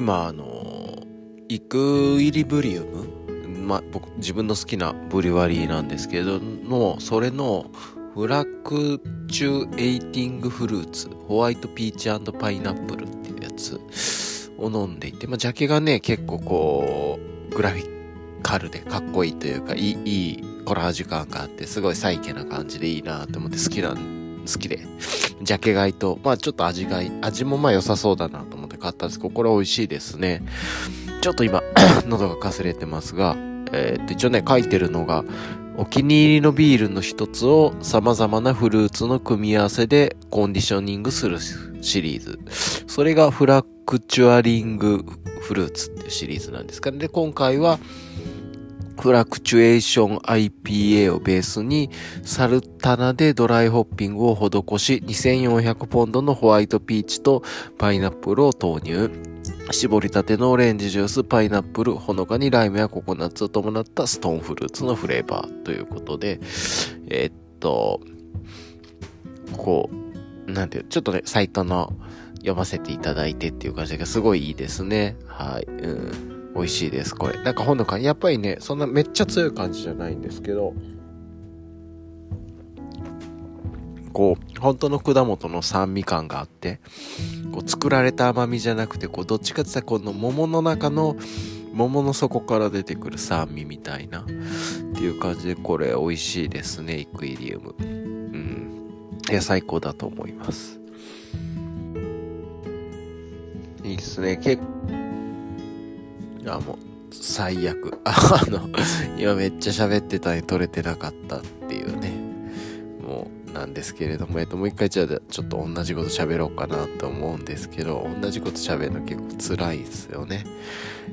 今あのイクイリブリウムまあ僕自分の好きなブリュワリーなんですけどのそれのフラクチュエイティングフルーツホワイトピーチパイナップルっていうやつを飲んでいて、まあ、ジャケがね結構こうグラフィカルでかっこいいというかいいいいコラージュ感があってすごいサイケな感じでいいなと思って好きなん好きで。ジャケ買いとまあちょっと味が味もまあ良さそうだなと買ったんですけどこれ美味しいですねちょっと今 喉がかすれてますがえー、っと一応ね書いてるのがお気に入りのビールの一つを様々なフルーツの組み合わせでコンディショニングするシリーズ。それがフラクチュアリングフルーツっていうシリーズなんですかね。で、今回はフラクチュエーション IPA をベースにサルタナでドライホッピングを施し2400ポンドのホワイトピーチとパイナップルを投入絞りたてのオレンジジュース、パイナップル、ほのかにライムやココナッツを伴ったストーンフルーツのフレーバーということで、えー、っと、こう、なんていう、ちょっとね、サイトの読ませていただいてっていう感じがすごいいいですね。はい。うん。美味しいです、これ。なんかほのかに、やっぱりね、そんなめっちゃ強い感じじゃないんですけど、こう、本当の果物の酸味感があって、こう作られた甘みじゃなくて、こう、どっちかって言ったらこの桃の中の桃の底から出てくる酸味みたいな、っていう感じで、これ美味しいですね、イクイリウム。うん。いや、最高だと思います。いいっすね、結構、あ、もう、最悪。あの、今めっちゃ喋ってたのに撮れてなかったっていうね。もう、なんですけれども、えっと、もう一回じゃあちょっと同じこと喋ろうかなと思うんですけど、同じこと喋るの結構辛いですよね。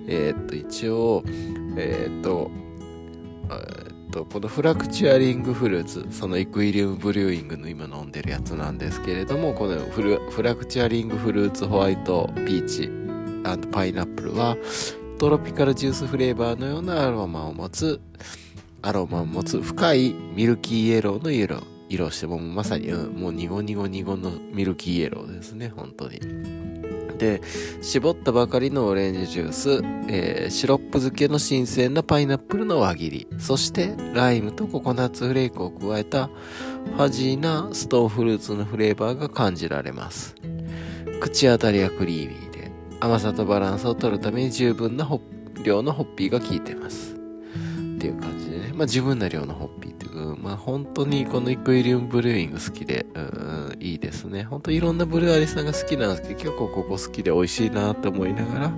えー、っと、一応、えー、っと、えっと、このフラクチュアリングフルーツ、そのイクイリウムブリューイングの今飲んでるやつなんですけれども、このフフラクチュアリングフルーツホワイトピーチパイナップルは、トロピカルジュースフレーバーのようなアロマを持つ、アロマを持つ深いミルキーイエローの色してもうまさに、うん、もうニゴニゴニゴのミルキーイエローですね本当に。で絞ったばかりのオレンジジュース、えー、シロップ漬けの新鮮なパイナップルの輪切りそしてライムとココナッツフレークを加えたファジーなストーンフルーツのフレーバーが感じられます。口当たりはクリーミー。甘さとバランスを取るために十分な量のホッピーが効いてます。っていう感じでね。まあ自分な量のホッピーっていうん、まあ本当にこのイクイリウムブルーイング好きで、うん、いいですね。本当いろんなブルーアリさんが好きなんですけど、結構ここ好きで美味しいなと思いながら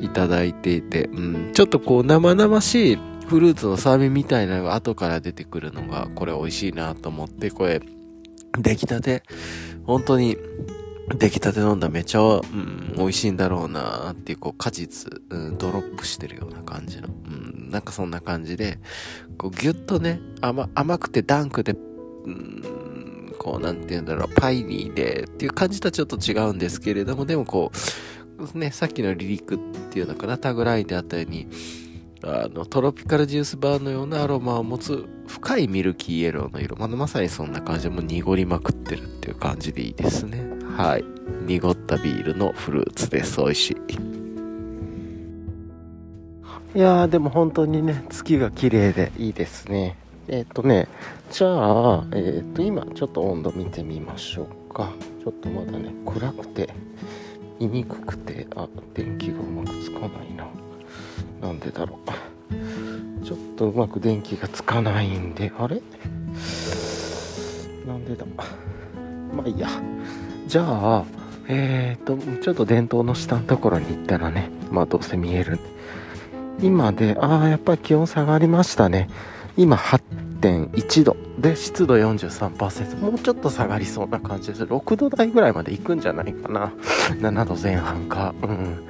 いただいていて、うん、ちょっとこう生々しいフルーツの酸味みたいなのが後から出てくるのが、これ美味しいなと思って、これ、出来たて、本当に出来たて飲んだめちゃ、うん、美味しいんだろうなっていう、こう、果実、うん、ドロップしてるような感じの、うん、なんかそんな感じで、こう、ぎゅっとね、甘、甘くてダンクで、うん、こう、なんて言うんだろう、パイニーでっていう感じとはちょっと違うんですけれども、でもこう、ね、さっきのリリックっていうのかな、タグラインであったように、あの、トロピカルジュースバーのようなアロマを持つ深いミルキーイエローの色。まあ、まさにそんな感じでもう濁りまくってるっていう感じでいいですね。はい。濁ったビールのフルーツです。美味しい。いやー、でも本当にね、月が綺麗でいいですね。えっ、ー、とね、じゃあ、えっ、ー、と、今ちょっと温度見てみましょうか。ちょっとまだね、暗くて、見にくくて、あ、電気がうまくつかないな。なんでだろう。ちょっとうまく電気がつかないんで、あれ？なんでだ？まあいいや。じゃあ、えっ、と、ちょっと電灯の下のところに行ったらね、まあどうせ見える。今で、ああ、やっぱり気温下がりましたね。今8.1度で湿度43%もうちょっと下がりそうな感じです。6度台ぐらいまで行くんじゃないかな。7度前半か。うん。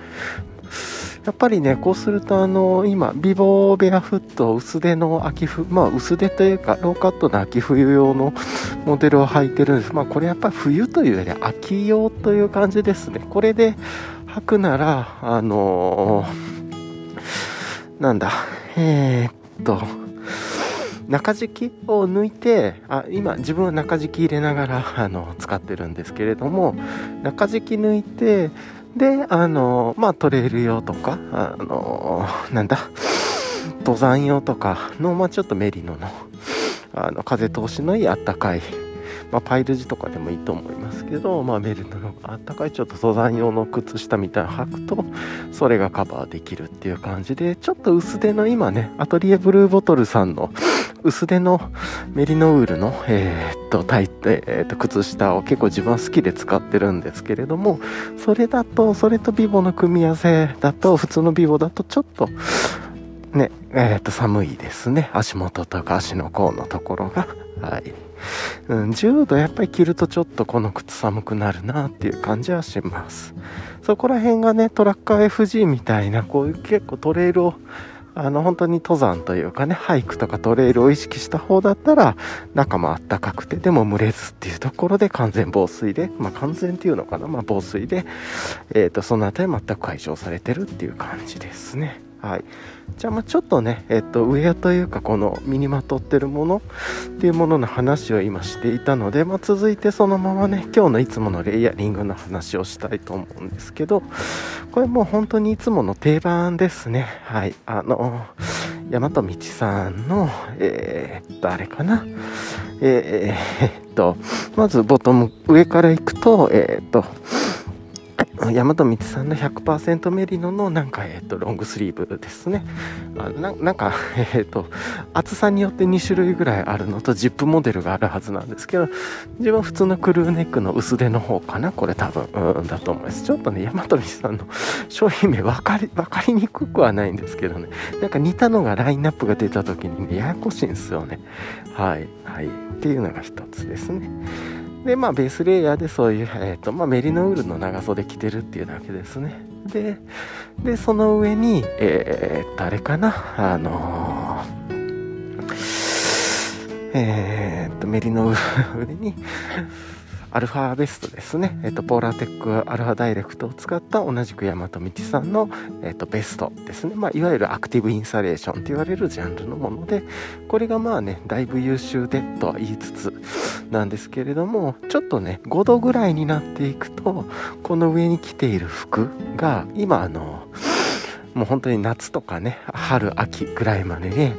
やっぱりね、こうすると、あの、今、ビボーベアフット薄手の秋冬、まあ薄手というか、ローカットの秋冬用の モデルを履いてるんです。まあこれやっぱり冬というより秋用という感じですね。これで履くなら、あのー、なんだ、えー、っと、中敷きを抜いてあ今自分は中敷き入れながらあの使ってるんですけれども中敷き抜いてで、あの、まあ、トレイル用とか、あの、なんだ、登山用とかの、まあ、ちょっとメリノの、あの、風通しのいいあったかい、まあ、パイル地とかでもいいと思いますけど、まあ、メルノのあったかいちょっと登山用の靴下みたいなの履くとそれがカバーできるっていう感じでちょっと薄手の今ねアトリエブルーボトルさんの薄手のメリノウールの、えー、っとタイ、えー、っと靴下を結構自分は好きで使ってるんですけれどもそれだとそれとビボの組み合わせだと普通のビボだとちょっとねえー、っと寒いですね。足元とか足の甲のところがはい。うん、10度やっぱり着るとちょっとこの靴寒くなるなっていう感じはします。そこら辺がねトラッカー FG みたいなこういう結構トレイルをあの本当に登山というかねハイクとかトレイルを意識した方だったら中もあったかくてでも蒸れずっていうところで完全防水でまあ完全っていうのかなまあ防水でえっ、ー、とその辺り全く解消されてるっていう感じですね。はい。じゃあまあちょっとね、えっと、ウェアというかこの身にまとってるものっていうものの話を今していたので、まあ、続いてそのままね今日のいつものレイヤリングの話をしたいと思うんですけどこれもう本当にいつもの定番ですね。はい。あの大和道さんのえー、っとあれかな。えー、っとまずボトム上からいくとえー、っと大和道さんの100%メリノのなんか、えっ、と、ロングスリーブですね。あななんか、えっ、と、厚さによって2種類ぐらいあるのと、ジップモデルがあるはずなんですけど、自分は普通のクルーネックの薄手の方かな、これ多分、うん、だと思います。ちょっとね、大和道さんの商品名分かり、分かりにくくはないんですけどね、なんか似たのがラインナップが出た時にね、ややこしいんですよね。はい、はい。っていうのが一つですね。で、まあ、ベースレイヤーでそういう、えっ、ー、と、まあ、メリノウールの長袖着てるっていうだけですね。で、で、その上に、えー、誰かな、あのー、えー、っと、メリノウールに、アルファベストですね、えっと、ポーラーテックアルファダイレクトを使った同じく大和道さんの、えっと、ベストですね、まあ、いわゆるアクティブインサレーションと言われるジャンルのものでこれがまあねだいぶ優秀でとは言いつつなんですけれどもちょっとね5度ぐらいになっていくとこの上に着ている服が今あのもう本当に夏とかね春秋ぐらいまでね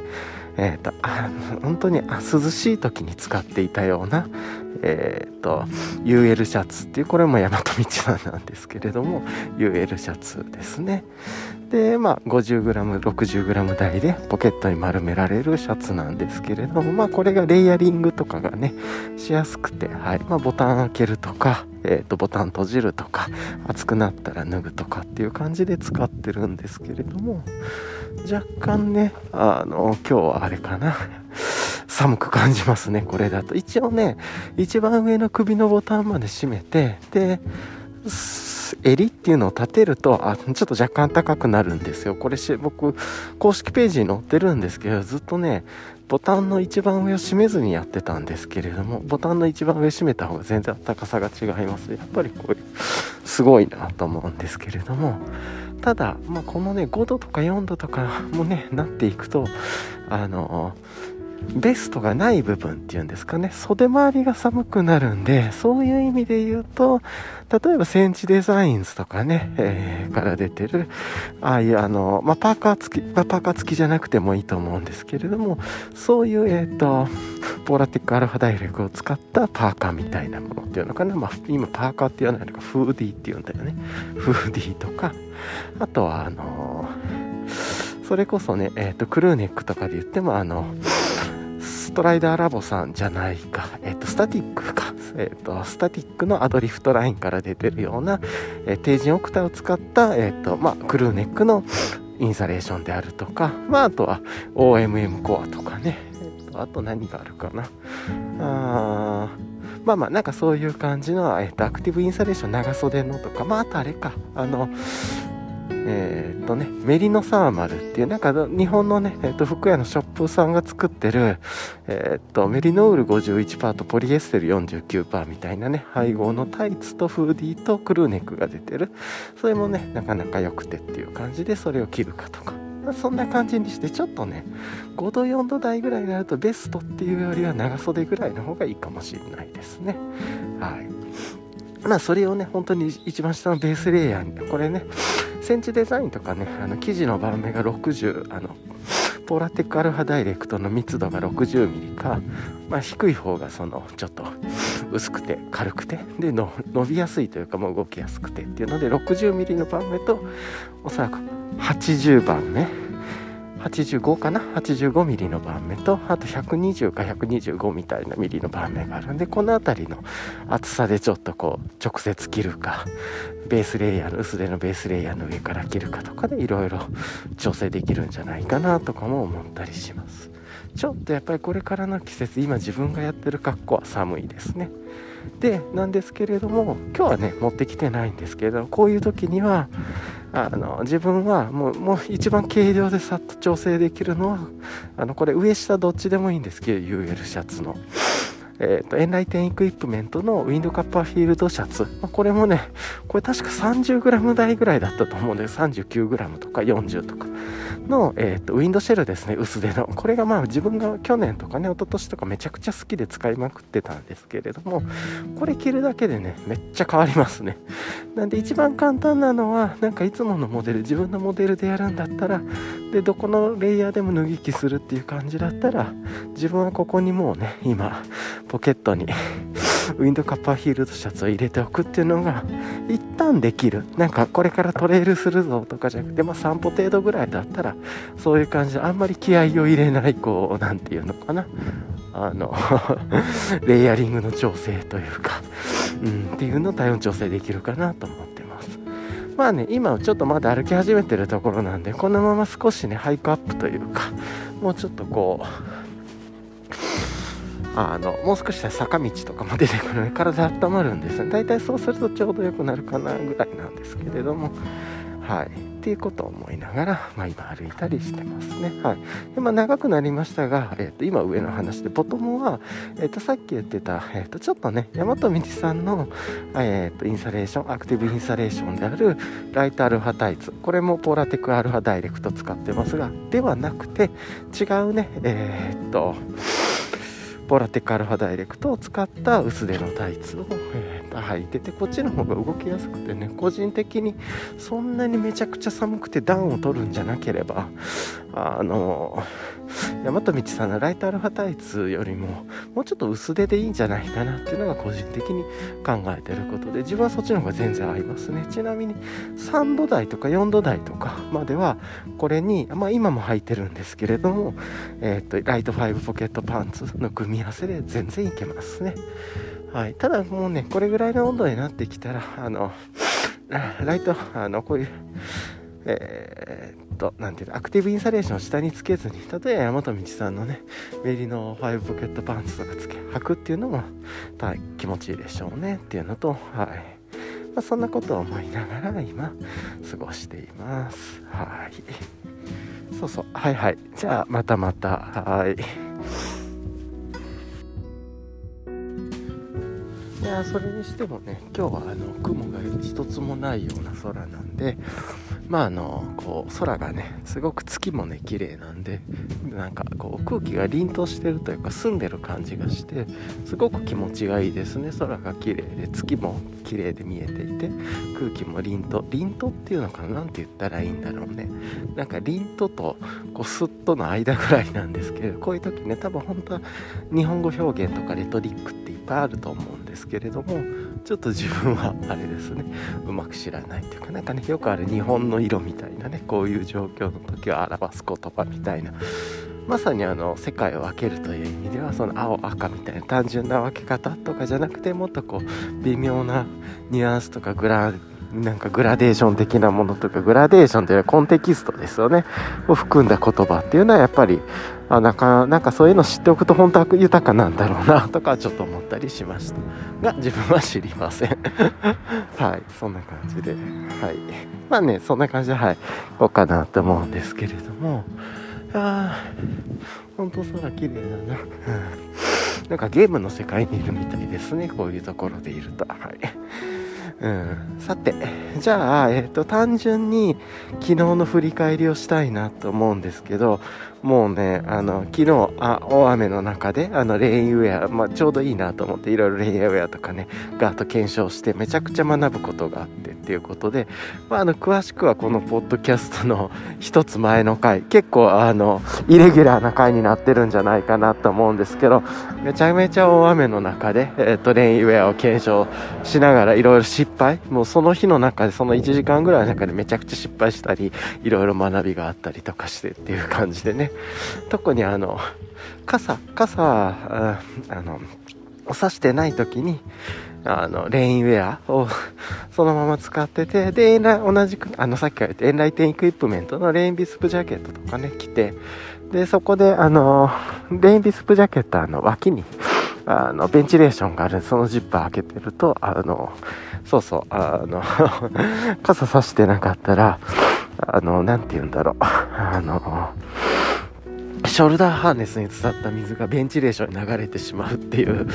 えーと、あ本当にあ涼しい時に使っていたような、えーと、UL シャツっていうこれも大和道さんなんですけれども UL シャツですね。でまあ 50g60g 台でポケットに丸められるシャツなんですけれどもまあこれがレイヤリングとかがねしやすくて、はい。まあ、ボタン開けるとか、えーとボタン閉じるとか熱くなったら脱ぐとかっていう感じで使ってるんですけれども若干ねあの今日はあれかな。寒く感じますねこれだと。一応ね一番上の首のボタンまで閉めてで襟っていうのを立てるとあちょっと若干高くなるんですよ。これし僕公式ページに載ってるんですけどずっとねボタンの一番上を閉めずにやってたんですけれどもボタンの一番上閉めた方が全然高さが違います。やっぱりこういうすごいなと思うんですけれども。ただ、まあ、このね5度とか4度とかもねなっていくとあのベストがない部分っていうんですかね。袖周りが寒くなるんでそういう意味で言うと例えば Senchi Designs とかね、えー、から出てるああいうあの、まあ、パーカー付き、まあ、パーカー付きじゃなくてもいいと思うんですけれどもそういうえっ、ー、と Polartec Alpha Direct を使ったパーカーみたいなものっていうのかな、まあ、今パーカーって言わないのかフーディーって言うんだよね。フーディーとか。あとはあのそれこそね、えっ、ー、とクルーネックとかで言ってもあのストライダーラボさんじゃないか、えっ、と、スタティックか、えっ、と、スタティックのアドリフトラインから出てるような、え、低陣オクタを使った、えっ、と、まあ、クルーネックのインサレーションであるとか、まあ、あとは OMM コアとかね、えっ、と、あと何があるかな。あまあまあ、なんかそういう感じの、えっ、と、アクティブインサレーション長袖のとか、まあ、あとあれか、あの、えー、っとね、メリノサーマルっていう、なんか日本のね、えー、っと福屋のショップさんが作ってる、えー、っとメリノール51%とポリエステル49%みたいなね、配合のタイツとフーディーとクルーネックが出てる。それもね、なかなか良くてっていう感じでそれを着るかとか。そんな感じにしてちょっとね5度4度台ぐらいになるとベストっていうよりは長袖ぐらいの方がいいかもしれないですねはいまあそれをね本当に一番下のベースレイヤーにこれねセンチデザインとかねあの生地の盤面が60あのポーラテックアルファダイレクトの密度が 60mm か、まあ、低い方がそのちょっと薄くて軽くてでの伸びやすいというかもう動きやすくてっていうので 60mm の盤目とおそらく80番目85かな？85mm の盤面とあと120か125みたいなミリの盤面があるんでこの辺りの厚さでちょっとこう直接切るかベースレイヤーの薄手のベースレイヤーの上から切るかとかでいろいろ調整できるんじゃないかなとかも思ったりします。ちょっとやっぱりこれからの季節今自分がやってる格好は寒いですね。でなんですけれども今日はね持ってきてないんですけれどもこういう時にはあの自分はもうもう一番軽量でさっと調整できるのはあのこれ上下どっちでもいいんですけど UL シャツの。えーと、エンライテンエクイプメントのウィンドカッパーフィールドシャツ、まあ、これもねこれ確か 30g 台ぐらいだったと思うんです 39g とか40とかの、えーと、ウィンドシェルですね薄手の。これがまあ自分が去年とかね一昨年とかめちゃくちゃ好きで使いまくってたんですけれどもこれ着るだけでねめっちゃ変わりますね。なんで一番簡単なのはなんかいつものモデル自分のモデルでやるんだったらでどこのレイヤーでも脱ぎ着するっていう感じだったら自分はここにもうね今ポケットに ウィンドカッパーヒールドシャツを入れておくっていうのが一旦できる。なんかこれからトレイルするぞとかじゃなくてまあ散歩程度ぐらいだったらそういう感じであんまり気合を入れないこう何て言うのかな。あの レイヤリングの調整というか、うん、っていうのを体温調整できるかなと思ってます。まあね今ちょっとまだ歩き始めてるところなんでこのまま少しねハイクアップというかもうちょっとこうあのもう少しした坂道とかも出てくる。ので体温まるんですね大体そうするとちょうど良くなるかなぐらいなんですけれども。はい。っていうことを思いながら、まあ、今歩いたりしてますね。はい。でまあ、長くなりましたが、えー、と今上の話でボトムは、えー、とさっき言ってた、えー、とちょっとね大和道さんの、えー、とインサレーションアクティブインサレーションであるライトアルファタイツ。これもポーラテックアルファダイレクト使ってますがではなくて違うねえっ、とポラテックアルファダイレクトを使った薄手のタイツを、えー、履いててこっちの方が動きやすくてね個人的にそんなにめちゃくちゃ寒くて暖を取るんじゃなければあの大和道さんのライトアルファタイツよりももうちょっと薄手でいいんじゃないかなっていうのが個人的に考えてることで自分はそっちの方が全然合いますね。ちなみに3度台とか4度台とかまではこれに、まあ、今も履いてるんですけれども、えー、っとライト5ポケットパンツの組み合わせで全然いけますね。はい、ただもうねこれぐらいの温度になってきたらあの ライトあのこういうえー、っと、なんていうの、アクティブインサレーションを下につけずに、例えば山本道さんのね、メリのファイブポケットパンツとかつけ、履くっていうのも、気持ちいいでしょうねっていうのと、はい。まあ、そんなことを思いながら今、過ごしています。はい。そうそう、はいはい。じゃあ、またまた、はい。いやそれにしてもね今日はあの雲が一つもないような空なんでまああのこう空がねすごく月もね綺麗なんでなんかこう空気が凛としてるというか澄んでる感じがしてすごく気持ちがいいですね。空が綺麗で月も綺麗で見えていて空気も凛と凛とっていうのかな？何て言ったらいいんだろうね。なんか凛ととこうスッとの間ぐらいなんですけどこういう時ね多分本当は日本語表現とかレトリックっていっぱいあると思うんですけれどもちょっと自分はあれですねうまく知らないというかなんかねよくある日本の色みたいなねこういう状況の時を表す言葉みたいなまさにあの世界を分けるという意味ではその青赤みたいな単純な分け方とかじゃなくてもっとこう微妙なニュアンスとかグラなんかグラデーション的なものとかグラデーションというのはコンテキストですよね。を含んだ言葉っていうのはやっぱりあなんかなんかそういうの知っておくと本当は豊かなんだろうなとかちょっと思ったりしました。が自分は知りません。はいそんな感じで。はい。まあねそんな感じではいこうかなと思うんですけれども。ああ本当空綺麗だな、なんかゲームの世界にいるみたいですねこういうところでいると。はい。うん、さてじゃあ、えーと、単純に昨日の振り返りをしたいなと思うんですけどもうね、あの、昨日、あ、大雨の中で、あの、レインウェア、まあ、ちょうどいいなと思って、いろいろレインウェアとかね、ガート検証して、めちゃくちゃ学ぶことがあってっていうことで、まあ、あの、詳しくはこのポッドキャストの一つ前の回、結構、あの、イレギュラーな回になってるんじゃないかなと思うんですけど、めちゃめちゃ大雨の中で、えっ、と、レインウェアを検証しながら、いろいろ失敗、もうその日の中で、その1時間ぐらいの中でめちゃくちゃ失敗したり、いろいろ学びがあったりとかしてっていう感じでね、特にあの傘傘ああの差してない時にあのレインウェアをそのまま使っててで同じくあのさっきから言ったエンライテンエクイプメントのレインビスプジャケットとかね着てでそこであのレインビスプジャケットの脇にあのベンチレーションがあるそのジッパー開けてるとあのそうそうあの 傘さしてなかったらあのなんて言うんだろうあのショルダーハーネスに伝った水がベンチレーションに流れてしまうっていう、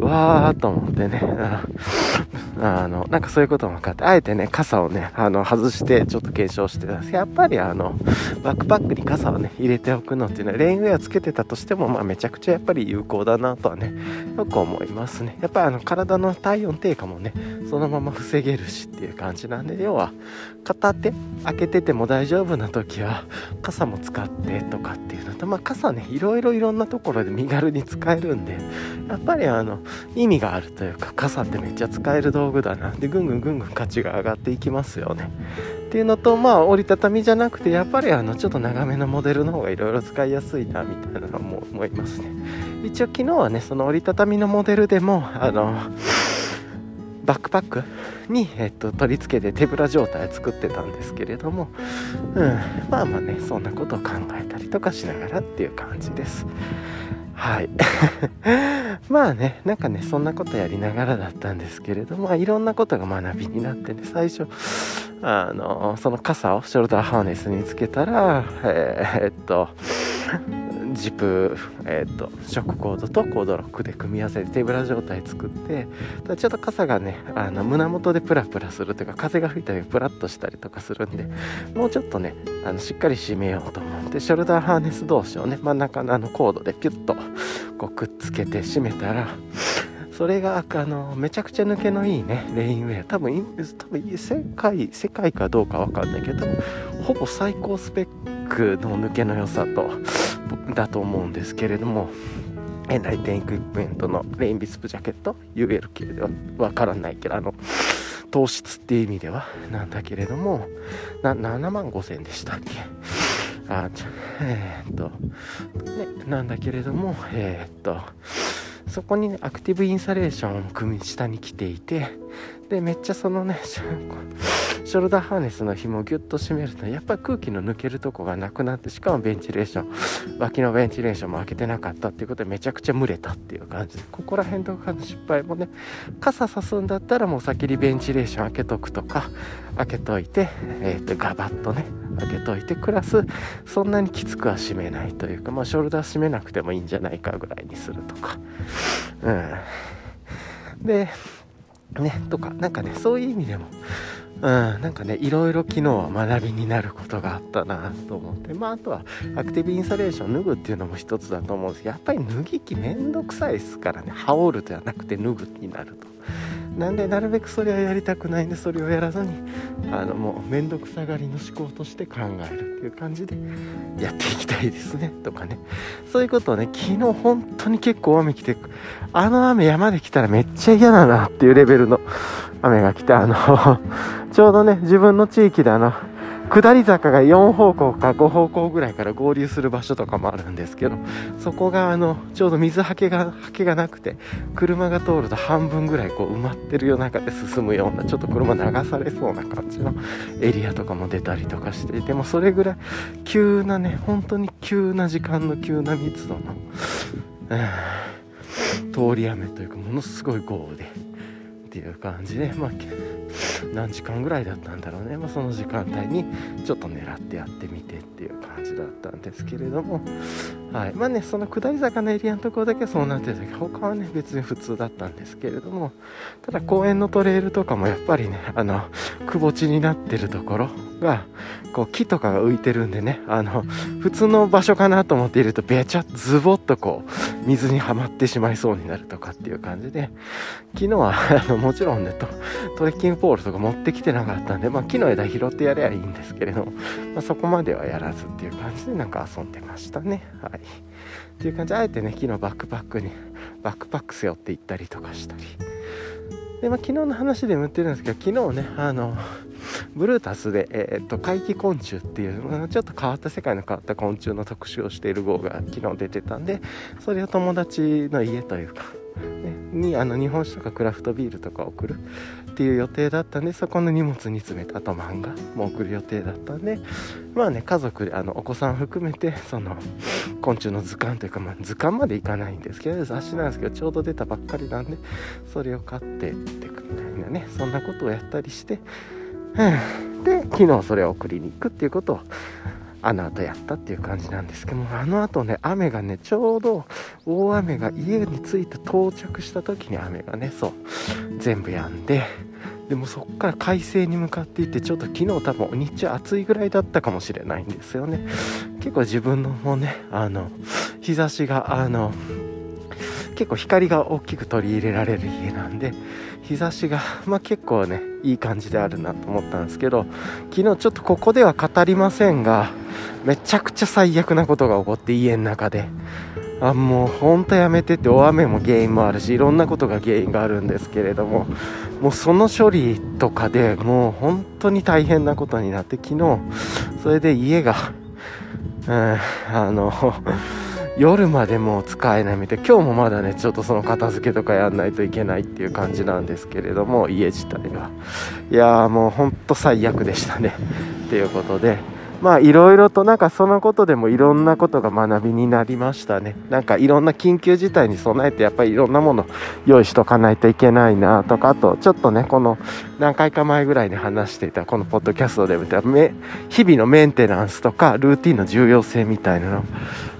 わーと思ってね、あの、なんかそういうことも分かって、あえてね、傘をね、あの、外してちょっと検証してたんですやっぱりあの、バックパックに傘をね、入れておくのっていうのは、レインウェアつけてたとしても、まあめちゃくちゃやっぱり有効だなとはね、よく思いますね。やっぱりあの、体の体温低下もね、そのまま防げるしっていう感じなんで、要は、片手開けてても大丈夫な時は、傘も使ってとかっていうのと、まあ傘ねいろいろいろんなところで身軽に使えるんでやっぱりあの意味があるというか傘ってめっちゃ使える道具だな。でぐんぐんぐんぐん価値が上がっていきますよね。っていうのとまあ折りたたみじゃなくてやっぱりあのちょっと長めのモデルの方がいろいろ使いやすいなみたいなのも思いますね。一応昨日はねその折りたたみのモデルでもあのバックパックに、えっと、取り付けて手ぶら状態作ってたんですけれども、うん、まあまあねそんなことを考えたりとかしながらっていう感じです。はい。まあねなんかねそんなことやりながらだったんですけれども、まあ、いろんなことが学びになってね最初あのその傘をショルダーハーネスにつけたらえー、っとジップ、えーと、ショックコードとコードロックで組み合わせて手ぶら状態作ってちょっと傘がねあの胸元でプラプラするというか風が吹いたりプラッとしたりとかするんでもうちょっとねあのしっかり締めようと思ってショルダーハーネス同士をね真ん中のあのコードでピュッとこうくっつけて締めたらそれがあのめちゃくちゃ抜けのいいねレインウェア多分多分世界世界かどうかわかんないけどほぼ最高スペックの抜けの良さとだと思うんですけれどもエンライテンエクイプメントのレインビスプジャケット UL 系ではわからないけどあの糖質っていう意味ではなんだけれどもな7万5000円でしたっけ？あちゃえー、っとねなんだけれどもえー、っとそこにねアクティブインサレーションを組み下に来ていてでめっちゃそのね ショルダーハーネスの紐をギュッと締めるとやっぱり空気の抜けるとこがなくなってしかもベンチレーション脇のベンチレーションも開けてなかったっていうことでめちゃくちゃ蒸れたっていう感じでここら辺とかの失敗もね傘さすんだったらもう先にベンチレーション開けとくとか開けといて、えー、とガバッとね開けといてプラスそんなにきつくは締めないというかまあショルダー締めなくてもいいんじゃないかぐらいにするとか。うん。でねとかなんかねそういう意味でもうん、なんかねいろいろ昨日は学びになることがあったなと思って。まああとはアクティブインサレーション脱ぐっていうのも一つだと思うんですけどやっぱり脱ぎ着めんどくさいですからね。羽織るではなくて脱ぐになると。なんでなるべくそれはやりたくないんでそれをやらずにあのもう面倒くさがりの思考として考えるっていう感じでやっていきたいですねとかね。そういうことをね昨日本当に結構雨来てあの雨山で来たらめっちゃ嫌だなっていうレベルの雨が来てあの ちょうどね自分の地域であの下り坂が4方向か5方向ぐらいから合流する場所とかもあるんですけどそこがあのちょうど水はけがはけがなくて車が通ると半分ぐらいこう埋まってるような中で進むようなちょっと車流されそうな感じのエリアとかも出たりとかしてでもそれぐらい急なね本当に急な時間の急な密度の、通り雨というかものすごい豪雨で。っていう感じで、まあ、何時間ぐらいだったんだろうね、まあ、その時間帯にちょっと狙ってやってみてっていう感じだったんですけれどもはい、まあねその下り坂のエリアのところだけそうなってたけど他はね別に普通だったんですけれどもただ公園のトレイルとかもやっぱりねあのくぼ地になってるところがこう木とかが浮いてるんでねあの普通の場所かなと思っているとべちゃズボッとこう水にはまってしまいそうになるとかっていう感じで昨日は あのもちろんねトトレッキングポールとか持ってきてなかったんで、まあ、木の枝拾ってやればいいんですけれども、まあ、そこまではやらずっていう感じでなんか遊んでましたね。はいっていう感じであえてね昨日バックパックにバックパック背負って行ったりとかしたり。で、まあ、昨日の話でも言ってるんですけど昨日ねあのブルータスで、えー、っと怪奇昆虫っていう、ちょっと変わった世界の変わった昆虫の特集をしている号が昨日出てたんでそれを友達の家というかね、にあの日本酒とかクラフトビールとか送るっていう予定だったんでそこの荷物に詰めたあと漫画も送る予定だったんでまあね家族であのお子さん含めてその昆虫の図鑑というか、まあ、図鑑までいかないんですけど雑誌なんですけどちょうど出たばっかりなんでそれを買ってってくみたいなねそんなことをやったりして、うん、で昨日それを送りに行くっていうことをあの後やったっていう感じなんですけどもあの後ね雨がねちょうど大雨が家に着いて到着した時に雨がねそう全部止んででもそっから快晴に向かっていってちょっと昨日多分日中暑いぐらいだったかもしれないんですよね。結構自分のもねあの日差しがあの結構光が大きく取り入れられる家なんで日差しが、まあ、結構ねいい感じであるなと思ったんですけど昨日ちょっとここでは語りませんがめちゃくちゃ最悪なことが起こって家の中で。あもうほんとやめてって大雨も原因もあるしいろんなことが原因があるんですけれどももうその処理とかでもう本当に大変なことになって昨日それで家がうんあの夜までもう使えないみたい。今日もまだねちょっとその片付けとかやんないといけないっていう感じなんですけれども家自体はいやーもうほんと最悪でしたね。っていうことでまあいろいろとなんかそのことでもいろんなことが学びになりましたね。なんかいろんな緊急事態に備えてやっぱりいろんなもの用意しとかないといけないなとかあとちょっとねこの何回か前ぐらいに話していたこのポッドキャストで見た日々のメンテナンスとかルーティンの重要性みたいなの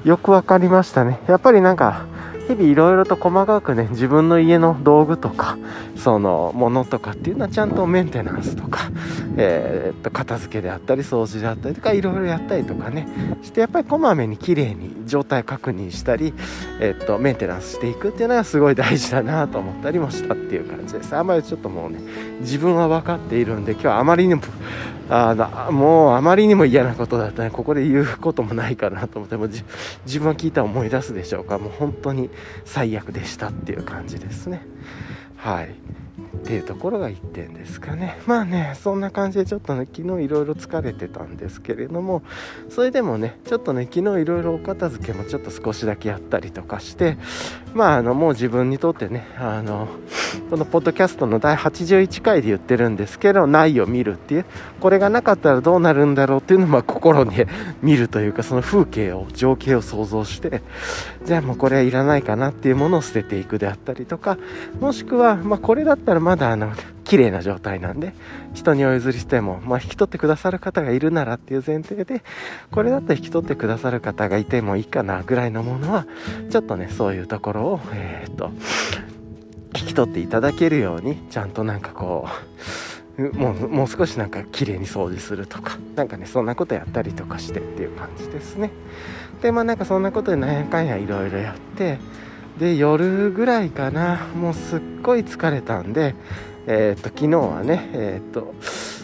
よく分かりましたね。やっぱりなんか日々いろいろと細かくね自分の家の道具とかそのものとかっていうのはちゃんとメンテナンスとか、えー、っと片付けであったり掃除であったりとかいろいろやったりとかねしてやっぱりこまめにきれいに状態確認したり、えー、っとメンテナンスしていくっていうのがすごい大事だなと思ったりもしたっていう感じです。あんまりちょっともうね自分は分かっているんで今日はあまりにもあもうあまりにも嫌なことだったね。ここで言うこともないかなと思って。も自分は聞いたら思い出すでしょうか。もう本当に最悪でしたっていう感じですね。はい。っていうところが1点ですかね。まあねそんな感じでちょっとね昨日いろいろ疲れてたんですけれどもそれでもねちょっとね昨日いろいろお片付けもちょっと少しだけやったりとかしてまああのもう自分にとってねあのこのポッドキャストの第81回で言ってるんですけどないを見るっていうこれがなかったらどうなるんだろうっていうのをまあ心に見るというかその風景を情景を想像してじゃあもうこれはいらないかなっていうものを捨てていくであったりとかもしくはまあこれだったらまだあの綺麗な状態なんで人にお譲りしても、まあ、引き取ってくださる方がいるならっていう前提でこれだったら引き取ってくださる方がいてもいいかなぐらいのものはちょっとねそういうところをえー、っと引き取っていただけるようにちゃんとなんかこうもうもう少しなんか綺麗に掃除するとか何かねそんなことやったりとかしてっていう感じですね。でまあなんかそんなことでなんやかんやいろいろやってで夜ぐらいかな。もうすっごい疲れたんでえっ、と昨日はねえっ、と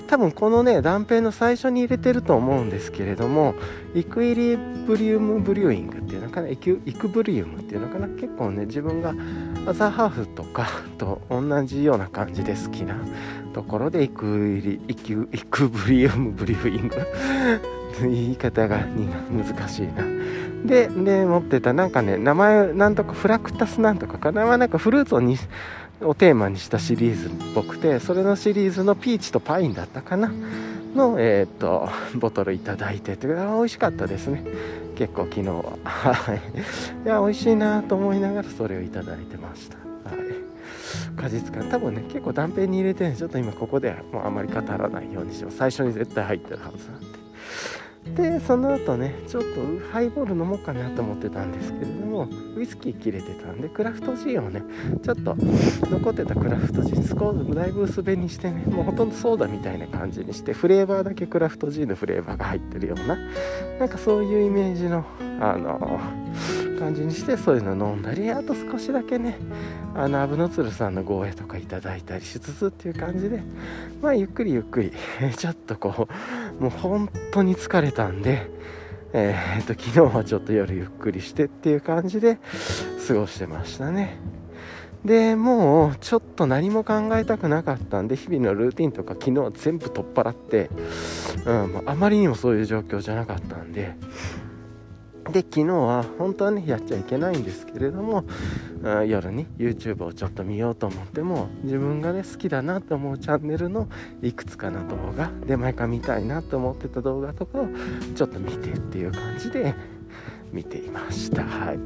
多分このね断片の最初に入れてると思うんですけれどもEquilibrium Brewing っていうのかな？イクイクブリウムっていうのかな？結構ね自分がアザハーフとかと同じような感じで好きなところでイクイリイクイクブリウムブリューイング。言い方が難しいな。でで持ってたなんかね名前なんとかフラクタスなんとかかな。なんかフルーツをにをテーマにしたシリーズっぽくてそれのシリーズのピーチとパインだったかな。の、えー、っとボトルいただいてて美味しかったですね。結構昨日は。はい。いや美味しいなと思いながらそれをいただいてました。はい。果実感多分ね結構断片に入れてちょっと今ここではもうあまり語らないようにします最初に絶対入ってるはずなんで。でその後ねちょっとハイボール飲もうかなと思ってたんですけれどもウイスキー切れてたんでクラフトジンをねちょっと残ってたクラフトジン少しだいぶ薄めにしてねもうほとんどソーダみたいな感じにしてフレーバーだけクラフトジンのフレーバーが入ってるようななんかそういうイメージのあの感じにしてそういうの飲んだりあと少しだけねあのアブノツルさんの護衛とかいただいたりしつつっていう感じでまあゆっくりゆっくり ちょっとこうもう本当に疲れたんでえー、っと昨日はちょっと夜ゆっくりしてっていう感じで過ごしてましたね。でもうちょっと何も考えたくなかったんで日々のルーティンとか昨日は全部取っ払って、うん、あまりにもそういう状況じゃなかったんでで昨日は本当はねやっちゃいけないんですけれども夜に YouTube をちょっと見ようと思っても自分がね好きだなと思うチャンネルのいくつかの動画で毎回見たいなと思ってた動画とかをちょっと見てっていう感じで見ていました。はい。っ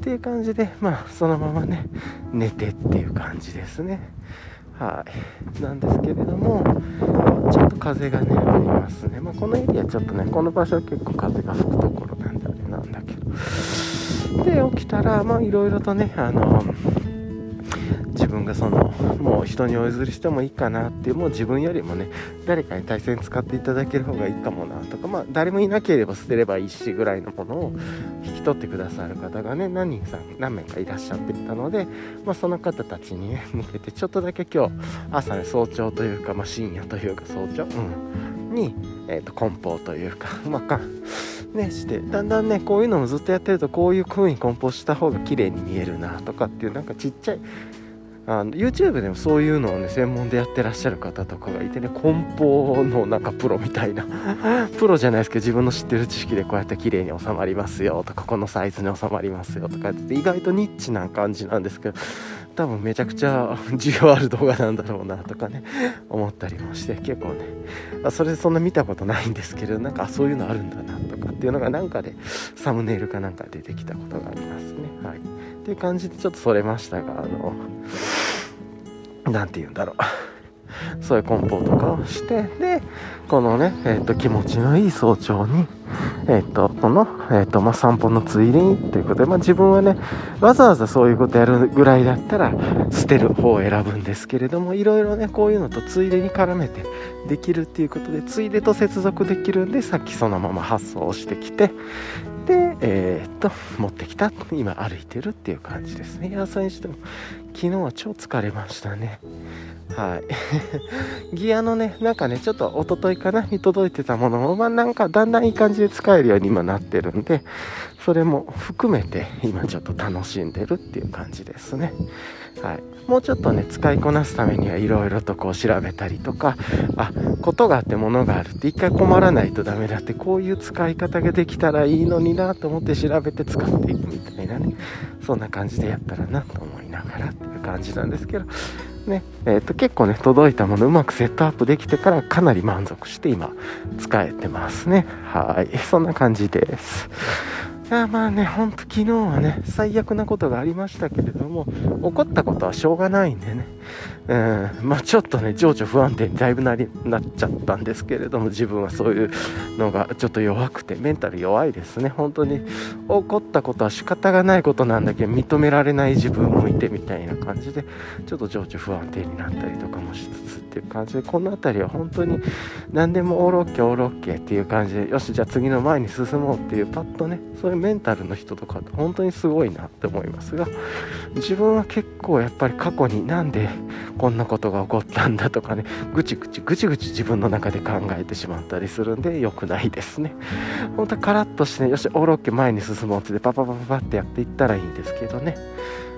ていう感じでまあそのままね寝てっていう感じですね。はい。なんですけれどもちょっと風がねありますね、まあ、このエリアちょっとねこの場所は結構風が吹くところで起きたらまあいろいろとねあの自分がそのもう人にお譲りしてもいいかなっていうもう自分よりもね誰かに対戦使っていただける方がいいかもなとかまあ誰もいなければ捨てればいいしぐらいのものを引き取ってくださる方がね何人さん何名かいらっしゃってたので、まあ、その方たちにね 向けてちょっとだけ今日朝ね早朝というか、まあ、深夜というか早朝、うん、に、えーと、梱包というかまあかね、してだんだんねこういうのもずっとやってるとこういう風に梱包した方が綺麗に見えるなとかっていうなんかちっちゃいあの YouTube でもそういうのをね専門でやってらっしゃる方とかがいてね梱包のなんかプロみたいな プロじゃないですけど自分の知ってる知識でこうやって綺麗に収まりますよとかこのサイズに収まりますよとかって意外とニッチな感じなんですけど多分めちゃくちゃ需要ある動画なんだろうなとかね思ったりもして結構ね。それでそんな見たことないんですけどなんかそういうのあるんだなとかっていうのがなんかでサムネイルかなんか出てきたことがありますね。はい。っていう感じでちょっとそれましたがあの何て言うんだろうそういう梱包とかをしてでこのね、えーと、気持ちのいい早朝に、えーと、この、えーとまあ、散歩のついでにということで、まあ、自分はねわざわざそういうことやるぐらいだったら捨てる方を選ぶんですけれどもいろいろねこういうのとついでに絡めてできるっていうことでついでと接続できるんでさっきそのまま発送してきてで、えー、っと持ってきた今歩いてるっていう感じですね。いやそれにしても昨日は超疲れましたね。はい。ギアのねなんかねちょっと一昨日かなに届いてたものもまあなんかだんだんいい感じで使えるように今なってるんでそれも含めて今ちょっと楽しんでるっていう感じですね。はい、もうちょっとね使いこなすためにはいろいろとこう調べたりとかあことがあってものがあるって一回困らないとダメだってこういう使い方ができたらいいのになと思って調べて使っていくみたいなねそんな感じでやったらなと思いながらっていう感じなんですけどねえー、と結構ね届いたものうまくセットアップできてからかなり満足して今使えてますね。はいそんな感じです。やまあね、ほんと昨日はね、最悪なことがありましたけれども、怒ったことはしょうがないんでね、うん、まあちょっとね、情緒不安定にだいぶなりなっちゃったんですけれども、自分はそういうのがちょっと弱くて、メンタル弱いですね、本当に。起こったことは仕方がないことなんだけど、認められない自分もいてみたいな感じで、ちょっと情緒不安定になったりとかもしつつっていう感じで、この辺りは本当に何でもオールオッケオールオッケっていう感じで、よし、じゃあ次の前に進もうっていう、パッとね、そういうメンタルの人とかって本当にすごいなって思いますが自分は結構やっぱり過去になんでこんなことが起こったんだとかね。ぐちぐちぐちぐち自分の中で考えてしまったりするんで良くないですね。本当はカラッとしてねよしオロッケ前に進もうってパパパパパってやっていったらいいんですけどね。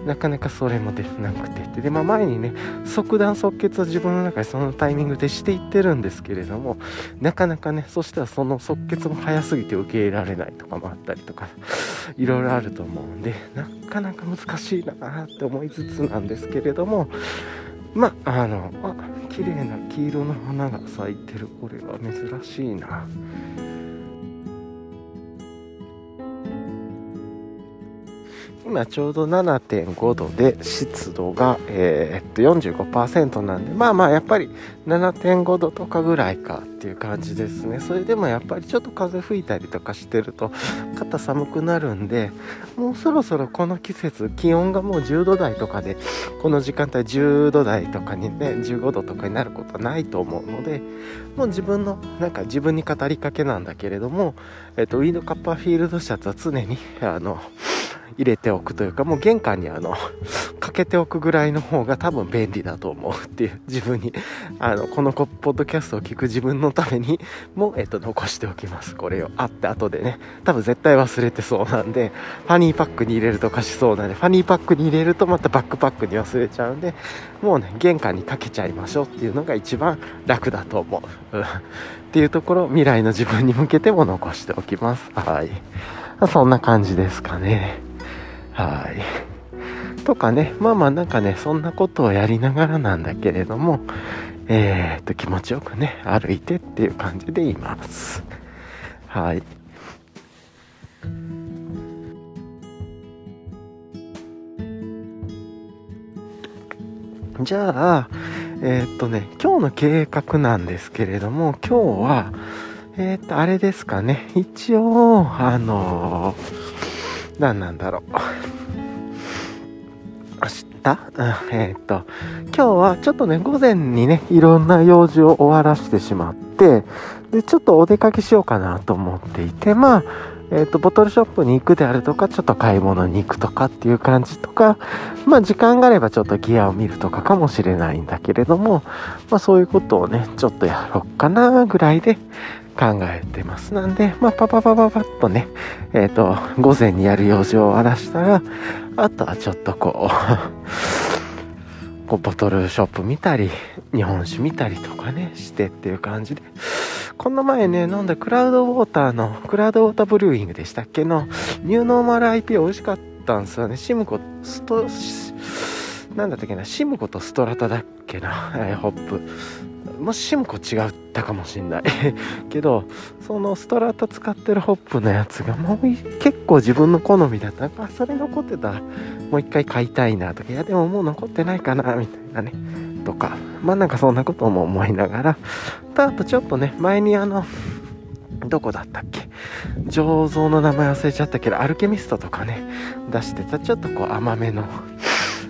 なかなかそれもできなくてで、まあ、前にね即断即決は自分の中でそのタイミングでしていってるんですけれどもなかなかねそしたらその即決も早すぎて受け入れられないとかもあったりとかいろいろあると思うんでなかなか難しいなって思いつつなんですけれどもまああのあ綺麗な黄色の花が咲いてる。これは珍しいな。今ちょうど7.5度で湿度が、えー、っと45%なんでまあまあやっぱり7.5度とかぐらいかっていう感じですね。それでもやっぱりちょっと風吹いたりとかしてると肩寒くなるんでもうそろそろこの季節気温がもう10度台とかでこの時間帯10度台とかにね15度とかになることはないと思うのでもう自分のなんか自分に語りかけなんだけれども、えっと、ウィンドカッパーフィールドシャツは常にあの入れておくというかもう玄関にあの かけておくぐらいの方が多分便利だと思うっていう 自分にあのこのポッドキャストを聞く自分のために も、えっと、残しておきます。これをあって後でね。多分絶対忘れてそうなんでファニーパックに入れるとかしそうなんでファニーパックに入れるとまたバックパックに忘れちゃうんでもうね玄関にかけちゃいましょうっていうのが一番楽だと思う、っていうところ未来の自分に向けても残しておきますはいそんな感じですかねはい。とかね、まあまあなんかね、そんなことをやりながらなんだけれども、えー、っと、気持ちよくね、歩いてっていう感じでいます。はい。じゃあ、えー、っとね、今日の計画なんですけれども、今日は、えー、っと、あれですかね、一応、あのー何なんだろう。明日、えー、っと、今日はちょっとね、午前にね、いろんな用事を終わらせてしまって、で、ちょっとお出かけしようかなと思っていて、まあ、えーと、ボトルショップに行くであるとかちょっと買い物に行くとかっていう感じとかまあ時間があればちょっとギアを見るとかかもしれないんだけれどもまあそういうことをねちょっとやろうかなぐらいで考えてます。なんで、まあ、パパパパパッとね、えっ、ー、と、午前にやる用事を終わらしたら、あとはちょっとこう、こうボトルショップ見たり、日本酒見たりとかね、してっていう感じで。この前ね、飲んだクラウドウォーターの、クラウドウォーターブルーイングでしたっけの、ニューノーマル IP 美味しかったんですよね。シムコ、スト、なんだったっけな、シムコとストラタだっけな、え、ホップ。もしシムコ違ったかもしんない。けどそのストラタ使ってるホップのやつがもう結構自分の好みだった。あそれ残ってたもう一回買いたいなとか。いやでももう残ってないかなみたいなね。とか。まあなんかそんなことも思いながら。あとちょっとね前にあのどこだったっけ。醸造の名前忘れちゃったけどアルケミストとかね出してた。ちょっとこう甘めの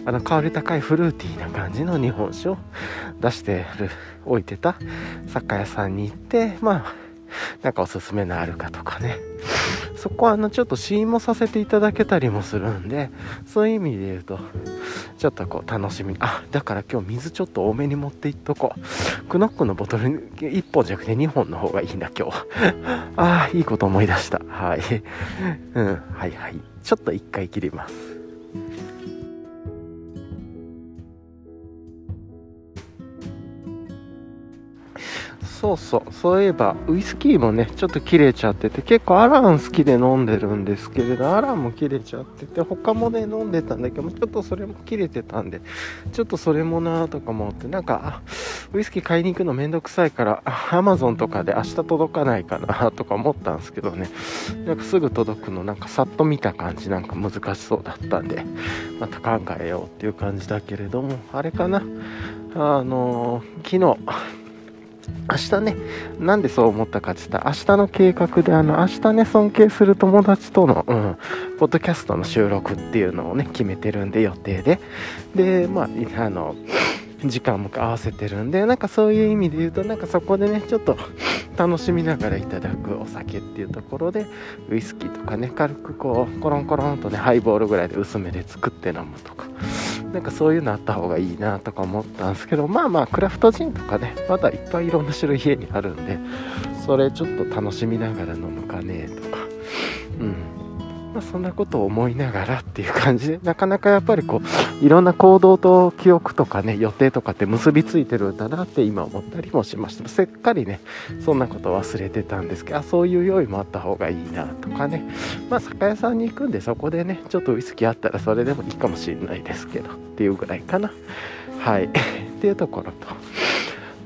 あの香り高いフルーティーな感じの日本酒を出してる置いてた酒屋さんに行ってまあなんかおすすめのあるかとかね。そこはあのちょっと試飲もさせていただけたりもするんでそういう意味で言うとちょっとこう楽しみ。あだから今日水ちょっと多めに持っていっとこう。クノックのボトル1本じゃなくて2本の方がいいな今日。ああいいこと思い出した。はい。うんはいはい。ちょっと1回切ります。そうそうそういえばウイスキーもねちょっと切れちゃってて結構アラン好きで飲んでるんですけれどアランも切れちゃってて他もね飲んでたんだけどちょっとそれも切れてたんでちょっとそれもなーとか思ってなんかウイスキー買いに行くのめんどくさいから アマゾンとかで明日届かないかなとか思ったんですけどね。なんかすぐ届くのなんかさっと見た感じなんか難しそうだったんでまた考えようっていう感じだけれどもあれかな。あのー、昨日明日ね、なんでそう思ったかって言ったら、明日の計画で、あの、明日ね、尊敬する友達との、うん、ポッドキャストの収録っていうのをね、決めてるんで、予定で。で、まあ、あの、時間も合わせてるんで、なんかそういう意味で言うと、なんかそこでね、ちょっと楽しみながらいただくお酒っていうところで、ウイスキーとかね、軽くこう、コロンコロンとね、ハイボールぐらいで薄めで作って飲むとか。なんかそういうのあった方がいいなとか思ったんですけどまあまあクラフトジンとかねまだいっぱいいろんな種類家にあるんでそれちょっと楽しみながら飲むかねとか。うん。まあ、そんなことを思いながらっていう感じでなかなかやっぱりこういろんな行動と記憶とかね予定とかって結びついてるんだなって今思ったりもしました。せっかりねそんなこと忘れてたんですけどあそういう用意もあった方がいいなとかね。まあ酒屋さんに行くんでそこでねちょっとウイスキーあったらそれでもいいかもしれないですけどっていうぐらいかな。はい。っていうところと。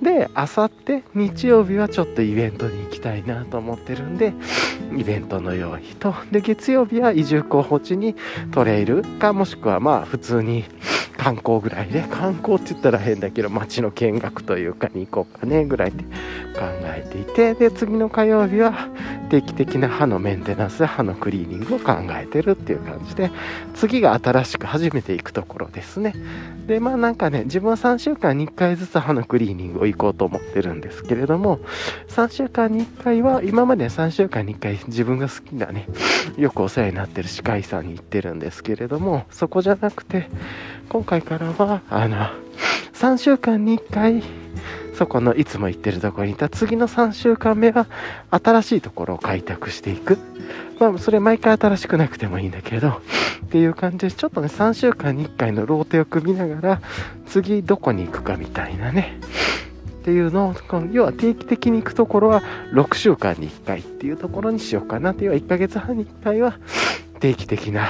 であさって日曜日はちょっとイベントに行きたいなと思ってるんでイベントの用意と。で月曜日は移住候補地にトレイルかもしくはまあ普通に観光ぐらいで。観光って言ったら変だけど街の見学というかに行こうかねぐらいで考えていて。で次の火曜日は定期的な歯のメンテナンス歯のクリーニングを考えてるっていう感じで次が新しく初めて行くところですね。でまあなんかね自分は3週間に1回ずつ歯のクリーニングを行こうと思ってるんですけれども3週間に1回は今まで3週間に1回自分が好きなねよくお世話になってる歯科医さんに行ってるんですけれどもそこじゃなくて今回からはあの3週間に1回そこのいつも行ってるところにいた。次の3週間目は新しいところを開拓していく。まあそれ毎回新しくなくてもいいんだけどっていう感じでちょっとね3週間に1回のローテを組みながら次どこに行くかみたいなね。っていうのを要は定期的に行くところは6週間に1回っていうところにしようかなっていう1ヶ月半に1回は定期的な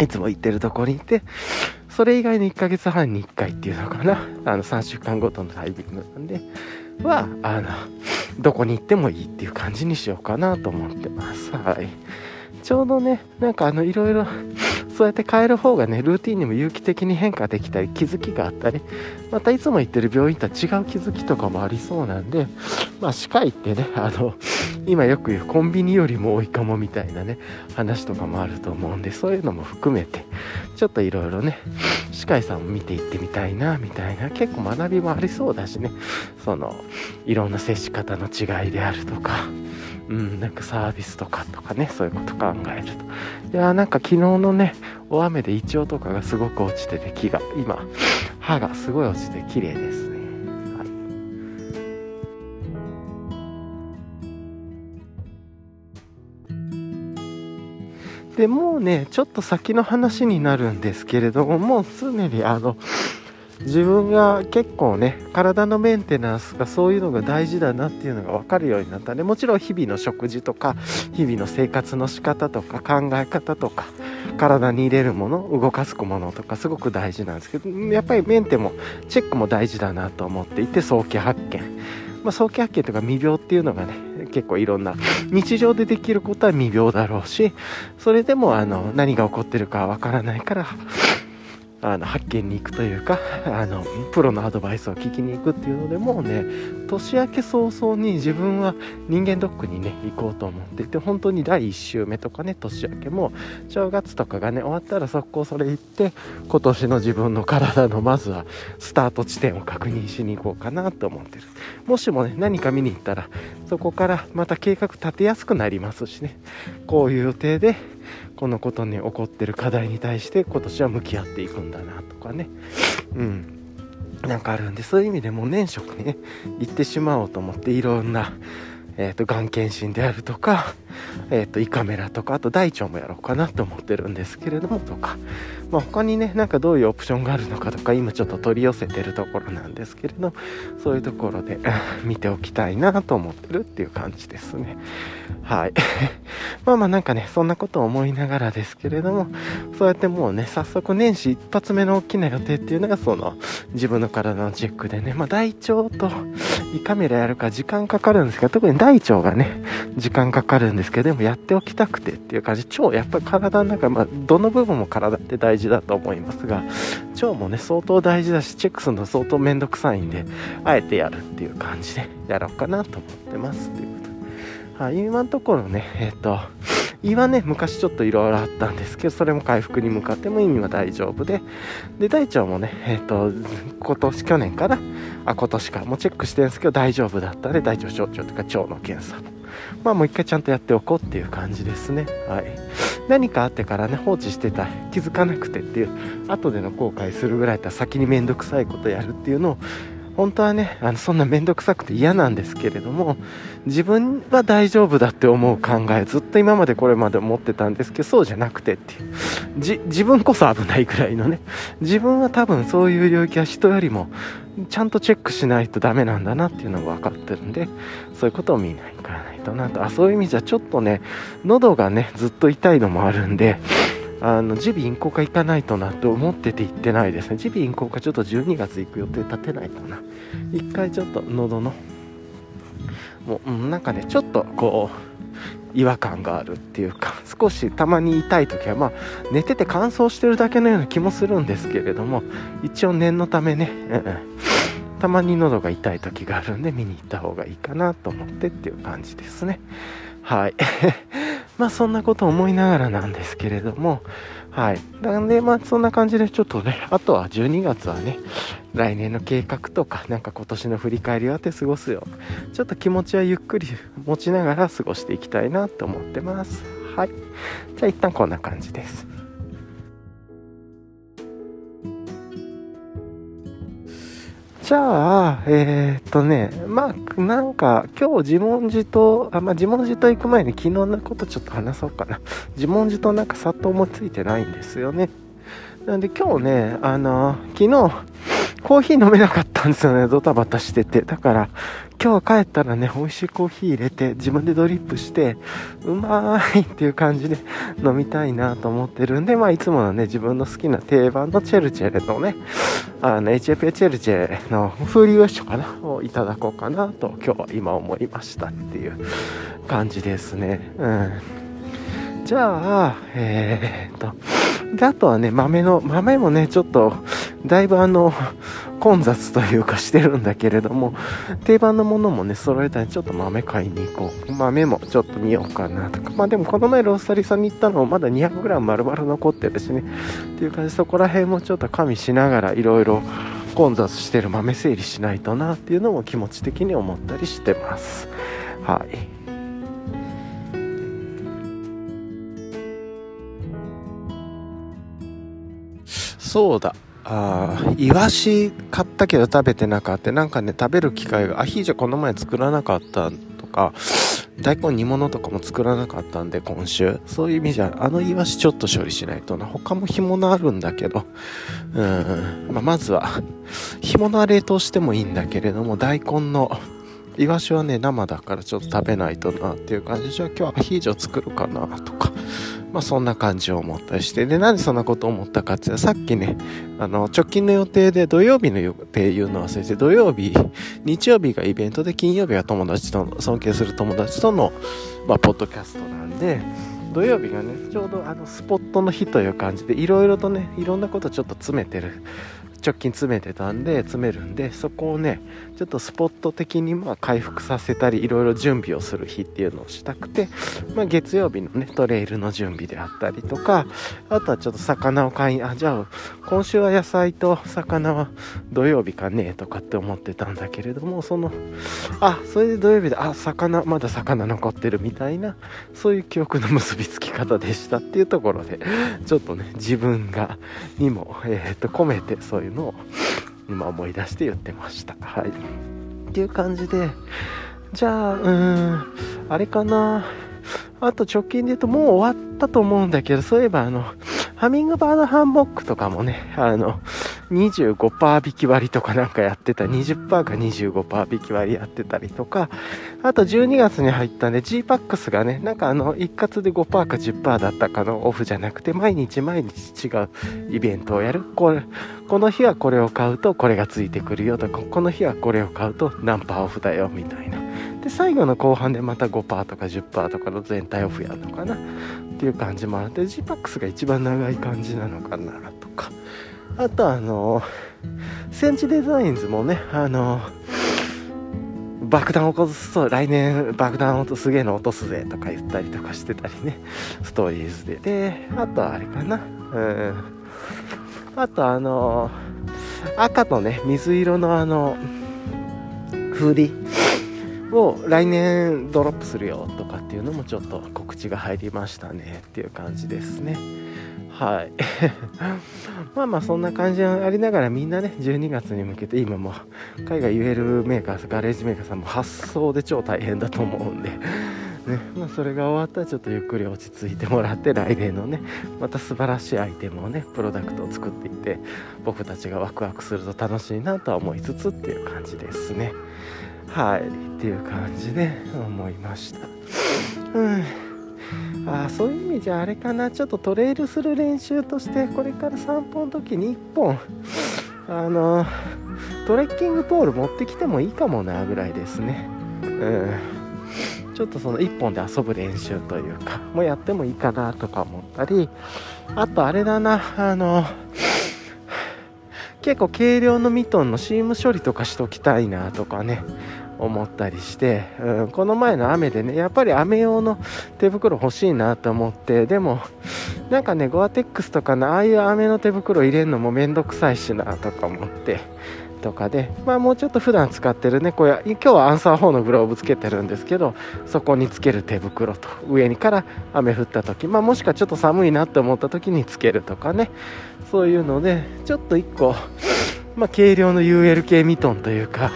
いつも行ってるところに行ってそれ以外の1ヶ月半に1回っていうのかな。あの3週間ごとのタイミングなんではあのどこに行ってもいいっていう感じにしようかなと思ってます。はい。ちょうどねなんかあのいろいろそうやって変える方がねルーティンにも有機的に変化できたり気づきがあったりまたいつも行ってる病院とは違う気づきとかもありそうなんでまあ歯科医ってねあの今よく言うコンビニよりも多いかもみたいなね話とかもあると思うんでそういうのも含めてちょっといろいろね歯科医さんを見ていってみたいなみたいな結構学びもありそうだしねそのいろんな接し方の違いであるとか。うん、なんかサービスとかとかねそういうこと考えると。いやーなんか昨日のね大雨でイチョウとかがすごく落ちてて木が今歯がすごい落ちて綺麗ですね。でもうねちょっと先の話になるんですけれどももう常にあの自分が結構ね体のメンテナンスがそういうのが大事だなっていうのが分かるようになったね。もちろん日々の食事とか日々の生活の仕方とか考え方とか体に入れるもの動かすものとかすごく大事なんですけどやっぱりメンテもチェックも大事だなと思っていて早期発見、まあ、早期発見とか未病っていうのがね結構いろんな日常でできることは未病だろうしそれでもあの何が起こってるかわからないからあの発見に行くというか あのプロのアドバイスを聞きに行くっていうのでもうね年明け早々に自分は人間ドックにね行こうと思っていて本当に第1週目とかね年明けも正月とかがね終わったら速攻それ行って今年の自分の体のまずはスタート地点を確認しに行こうかなと思ってる。もしもね何か見に行ったらそこからまた計画立てやすくなりますしね。こういう予定でこのことに起こってる課題に対して今年は向き合っていくんだなとかね。うん。なんかあるんでそういう意味でもう年食にね行ってしまおうと思っていろんなえーと、がん検診であるとか、えーと、胃カメラとかあと大腸もやろうかなと思ってるんですけれどもとか、まあ、他にねなんかどういうオプションがあるのかとか今ちょっと取り寄せてるところなんですけれどそういうところで 見ておきたいなと思ってるっていう感じですね。はい。まあまあなんかねそんなことを思いながらですけれどもそうやってもうね早速年始一発目の大きな予定っていうのがその自分の体のチェックでね、まあ、大腸と胃カメラやるか時間かかるんですけど特に大腸がね時間かかるんですけどでもやっておきたくてっていう感じ。腸やっぱり体の中、まあ、どの部分も体って大事だと思いますが腸もね相当大事だしチェックするの相当面倒くさいんであえてやるっていう感じでやろうかなと思ってますっていうこと。はい今のところねえっ、ー、と胃はね昔ちょっといろいろあったんですけどそれも回復に向かっても意味は大丈夫で。で大腸もねえっ、ー、と今年去年からあ今年かもうチェックしてるんですけど大丈夫だったんで大腸小腸とか腸の検査もまあもう一回ちゃんとやっておこうっていう感じですね。はい。何かあってからね放置してた気づかなくてっていう後での後悔するぐらいだったら先に面倒くさいことやるっていうのを本当はねあのそんな面倒くさくて嫌なんですけれども自分は大丈夫だって思う考えずっと今までこれまで思ってたんですけどそうじゃなくてっていう。じ自分こそ危ないぐらいのね。自分は多分そういう領域は人よりもちゃんとチェックしないとダメなんだなっていうのが分かってるんでそういうことを見ないからないとなと。あそういう意味じゃちょっとね喉がねずっと痛いのもあるんであの耳鼻咽喉科行かないとなと思ってて行ってないですね。耳鼻咽喉科ちょっと12月行く予定立てないかな。一回ちょっと喉のもう、うん、なんかねちょっとこう違和感があるっていうか少したまに痛い時はまあ寝てて乾燥してるだけのような気もするんですけれども一応念のためね、うん、たまに喉が痛い時があるんで見に行った方がいいかなと思ってっていう感じですねはい まあそんなこと思いながらなんですけれどもはい。なんで、まあ、そんな感じで、ちょっとね、あとは12月はね、来年の計画とか、なんか今年の振り返りをあって過ごすよ。ちょっと気持ちはゆっくり持ちながら過ごしていきたいなと思ってます。はい。じゃあ一旦こんな感じです。じゃあ、えー、っとね、まあ、なんか、今日自問自答、あ、まあ、自問自答行く前に昨日のことちょっと話そうかな。自問自答なんかさっと思いついてないんですよね。なんで今日ね、あの、昨日、コーヒー飲めなかったんですよね、ドタバタしてて。だから、今日帰ったらね、美味しいコーヒー入れて、自分でドリップして、うまーいっていう感じで 飲みたいなと思ってるんで、まあ、いつものね、自分の好きな定番のチェルチェレのね、あの、HFA チェルチェレのフーリーシュかなをいただこうかなと、今日は今思いましたっていう感じですね。うん。じゃあ、えー、っと、で、あとはね、豆の、豆もね、ちょっと、だいぶあの、混雑というかしてるんだけれども、定番のものもね、揃えたらちょっと豆買いに行こう。豆もちょっと見ようかなとか。まあでもこの前ロースタリーさんに行ったのもまだ 200g 丸々残ってるしね。っていう感じでそこら辺もちょっと加味しながらいろいろ混雑してる豆整理しないとなっていうのも気持ち的に思ったりしてます。はい。そうだ。あ、イワシ買ったけど食べてなかった。なんかね、食べる機会が、アヒージョこの前作らなかったとか、大根煮物とかも作らなかったんで、今週。そういう意味じゃ、あのイワシちょっと処理しないとな。他も干物あるんだけど、うん、まあ、まずは、干物は冷凍してもいいんだけれども、大根の、イワシはね、生だからちょっと食べないとなっていう感じ、じゃあ今日はアヒージョ作るかなとか、まあそんな感じを思ったりして、で、なんでそんなことを思ったかっていうと、さっきね、あの、直近の予定で土曜日の予定言うの忘れて、土曜日、日曜日がイベントで、金曜日は友達との、尊敬する友達との、まあ、ポッドキャストなんで、土曜日がね、ちょうどあの、スポットの日という感じで、いろいろとね、いろんなことちょっと詰めてる直近詰めてたんで詰めるんでそこをねちょっとスポット的にまあ回復させたりいろいろ準備をする日っていうのをしたくて、まあ、月曜日のねトレイルの準備であったりとかあとはちょっと魚を買いあじゃあ今週は野菜と魚は土曜日かねとかって思ってたんだけれどもそのあそれで土曜日であ魚まだ魚残ってるみたいなそういう記憶の結びつき方でしたっていうところでちょっとね自分がにも、えー、と込めてそういうのを今思い出して言ってました。はい。っていう感じで、じゃあ、うーん、あれかな。あと直近で言うともう終わったと思うんだけど、そういえばあの、ハミングバードハンモックとかもね、あの、25%引き割りとかなんかやってた、20%か25%引き割りやってたりとか、あと12月に入ったんで G-PAX がね、なんかあの、一括で5%か10%だったかのオフじゃなくて、毎日毎日違うイベントをやる。これ、この日はこれを買うとこれがついてくるよとか、この日はこれを買うと何パオフだよみたいな。で、最後の後半でまた5%とか10%とかの全体オフやるのかな？っていう感じもあって GPAX が一番長い感じなのかなとか。あとあのセンチデザインズもねあの爆弾起こすと来年爆弾落とすげえの落とすぜとか言ったりとかしてたりね。ストーリーズで。であとあれかな？うん。あとあの赤とね水色のあのフーディを来年ドロップするよとかっていうのもちょっと告知が入りましたねっていう感じですね。はい。まあまあそんな感じありながらみんなね12月に向けて今も海外 UL メーカーガレージメーカーさんも発送で超大変だと思うんで。ねまあ、それが終わったらちょっとゆっくり落ち着いてもらって来年のねまた素晴らしいアイテムをねプロダクトを作っていって僕たちがワクワクすると楽しいなとは思いつつっていう感じですね。はいっていう感じで思いました。うん。あそういう意味じゃあれかな。ちょっとトレイルする練習としてこれから散歩の時に1本あのトレッキングポール持ってきてもいいかもなぐらいですね。うん。ちょっとその1本で遊ぶ練習というかもうやってもいいかなとか思ったりあとあれだなあの結構軽量のミトンのシーム処理とかしときたいなとかね思ったりして、うん、この前の雨でねやっぱり雨用の手袋欲しいなと思ってでもなんかねゴアテックスとかのああいう雨の手袋入れるのもめんどくさいしなとか思ってとかで、まあ、もうちょっと普段使ってるねこれ今日はアンサー4のグローブつけてるんですけどそこにつける手袋と上にから雨降った時、まあ、もしくはちょっと寒いなって思った時につけるとかねそういうのでちょっと1個、まあ、軽量の UL 系ミトンというか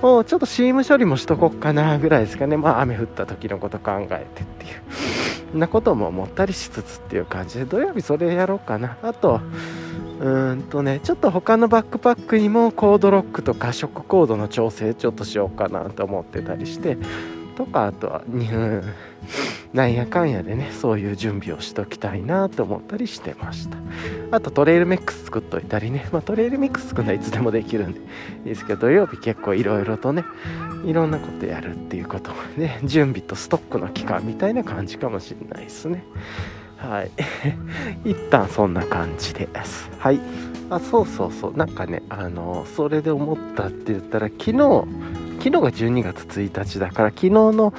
もうちょっとシーム処理もしとこっかなぐらいですかねまあ雨降った時のこと考えてっていうなことも思ったりしつつっていう感じで土曜日それやろうかな。あとうーんとねちょっと他のバックパックにもコードロックとかショックコードの調整ちょっとしようかなと思ってたりしてとかあとは、うん、なんやかんやでねそういう準備をしときたいなと思ったりしてました。あとトレイルミックス作っといたりね、まあ、トレイルミックス作るのはいつでもできるんでいい ですけど土曜日結構いろいろとねいろんなことやるっていうことね準備とストックの期間みたいな感じかもしれないですねはい。一旦そんな感じです。はい。あそうそうそう。なんかねあのそれで思ったって言ったら昨日昨日が12月1日だから昨日の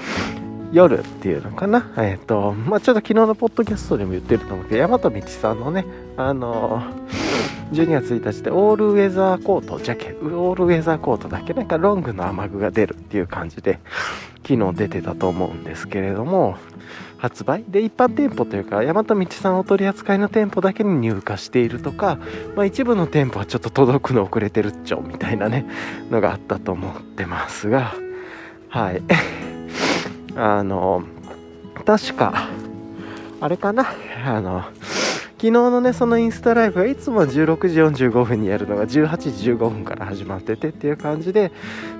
夜っていうのかな。えっ、ー、と、まあ、ちょっと昨日のポッドキャストでも言ってると思うけど、大和道さんのね、あの12月1日でオールウェザーコート、ジャケ、オールウェザーコートだけなんかロングの雨具が出るっていう感じで、昨日出てたと思うんですけれども、発売？で一般店舗というか大和道さんお取り扱いの店舗だけに入荷しているとか、まあ、一部の店舗はちょっと届くの遅れてるっちょみたいなねのがあったと思ってますがはい。あの確かあれかな？あの昨日のねそのインスタライブがいつも16時45分にやるのが18時15分から始まっててっていう感じで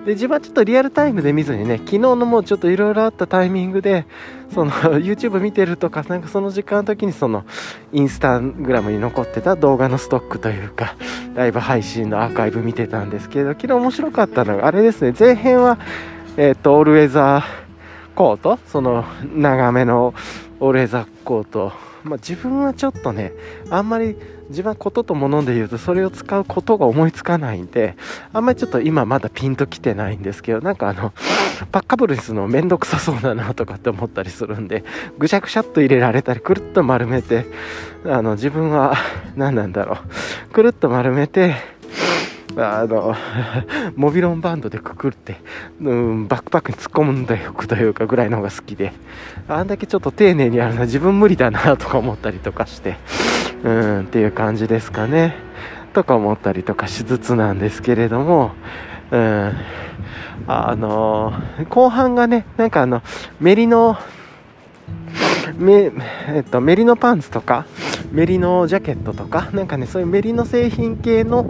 で自分はちょっとリアルタイムで見ずにね昨日のもうちょっといろいろあったタイミングでその YouTube 見てるとかなんかその時間の時にそのインスタグラムに残ってた動画のストックというかライブ配信のアーカイブ見てたんですけど昨日面白かったのがあれですね前編はえっ、とオールウェザーコートその長めのオールウェザーコートまあ、自分はちょっとねあんまり自分はことと物で言うとそれを使うことが思いつかないんであんまりちょっと今まだピンときてないんですけどなんかあのパッカブルにするのめんどくさそうだなとかって思ったりするんでぐしゃぐしゃっと入れられたりくるっと丸めてあの自分は何なんだろう。くるっと丸めてあの、モビロンバンドでくくって、うん、バックパックに突っ込んだくというかぐらいの方が好きで、あんだけちょっと丁寧にやるのは自分無理だなとか思ったりとかして、うん、っていう感じですかね。とか思ったりとかしつつなんですけれども、うん、あの、後半がね、なんかあの、メリノ、メ,、えっと、メリノパンツとかメリノジャケットとかなんかねそういうメリノ製品系の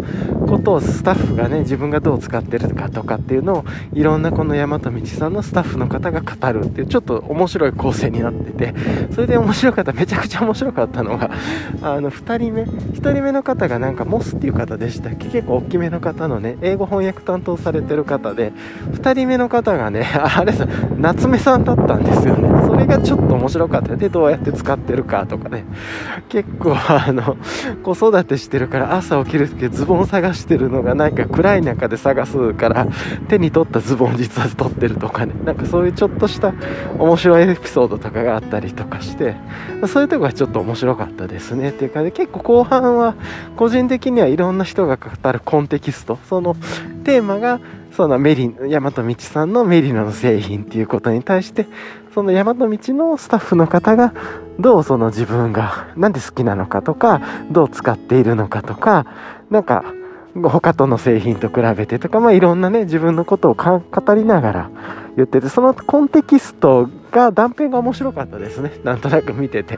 ことをスタッフがね自分がどう使ってるかとかっていうのをいろんなこの大和道さんのスタッフの方が語るっていうちょっと面白い構成になっててそれで面白かっためちゃくちゃ面白かったのがあの2人目1人目の方がなんかモスっていう方でしたっけ？結構大きめの方のね英語翻訳担当されてる方で2人目の方がねあれさ夏目さんだったんですよね。それがちょっと面白白かったでどうやって使ってるかとかね。結構あの子育てしてるから朝起きる時ズボン探してるのがなんか暗い中で探すから手に取ったズボン実は取ってるとかね。なんかそういうちょっとした面白いエピソードとかがあったりとかしてそういうとこがちょっと面白かったですねっていうかで結構後半は個人的にはいろんな人が語るコンテキスト。そのテーマがそのメリ大和道さんのメリノの製品っていうことに対してその山の道のスタッフの方がどうその自分が何で好きなのかとかどう使っているのかとかなんか他との製品と比べてとか、まあ、いろんなね自分のことを語りながら言っててそのコンテキストが断片が面白かったですね。なんとなく見てて。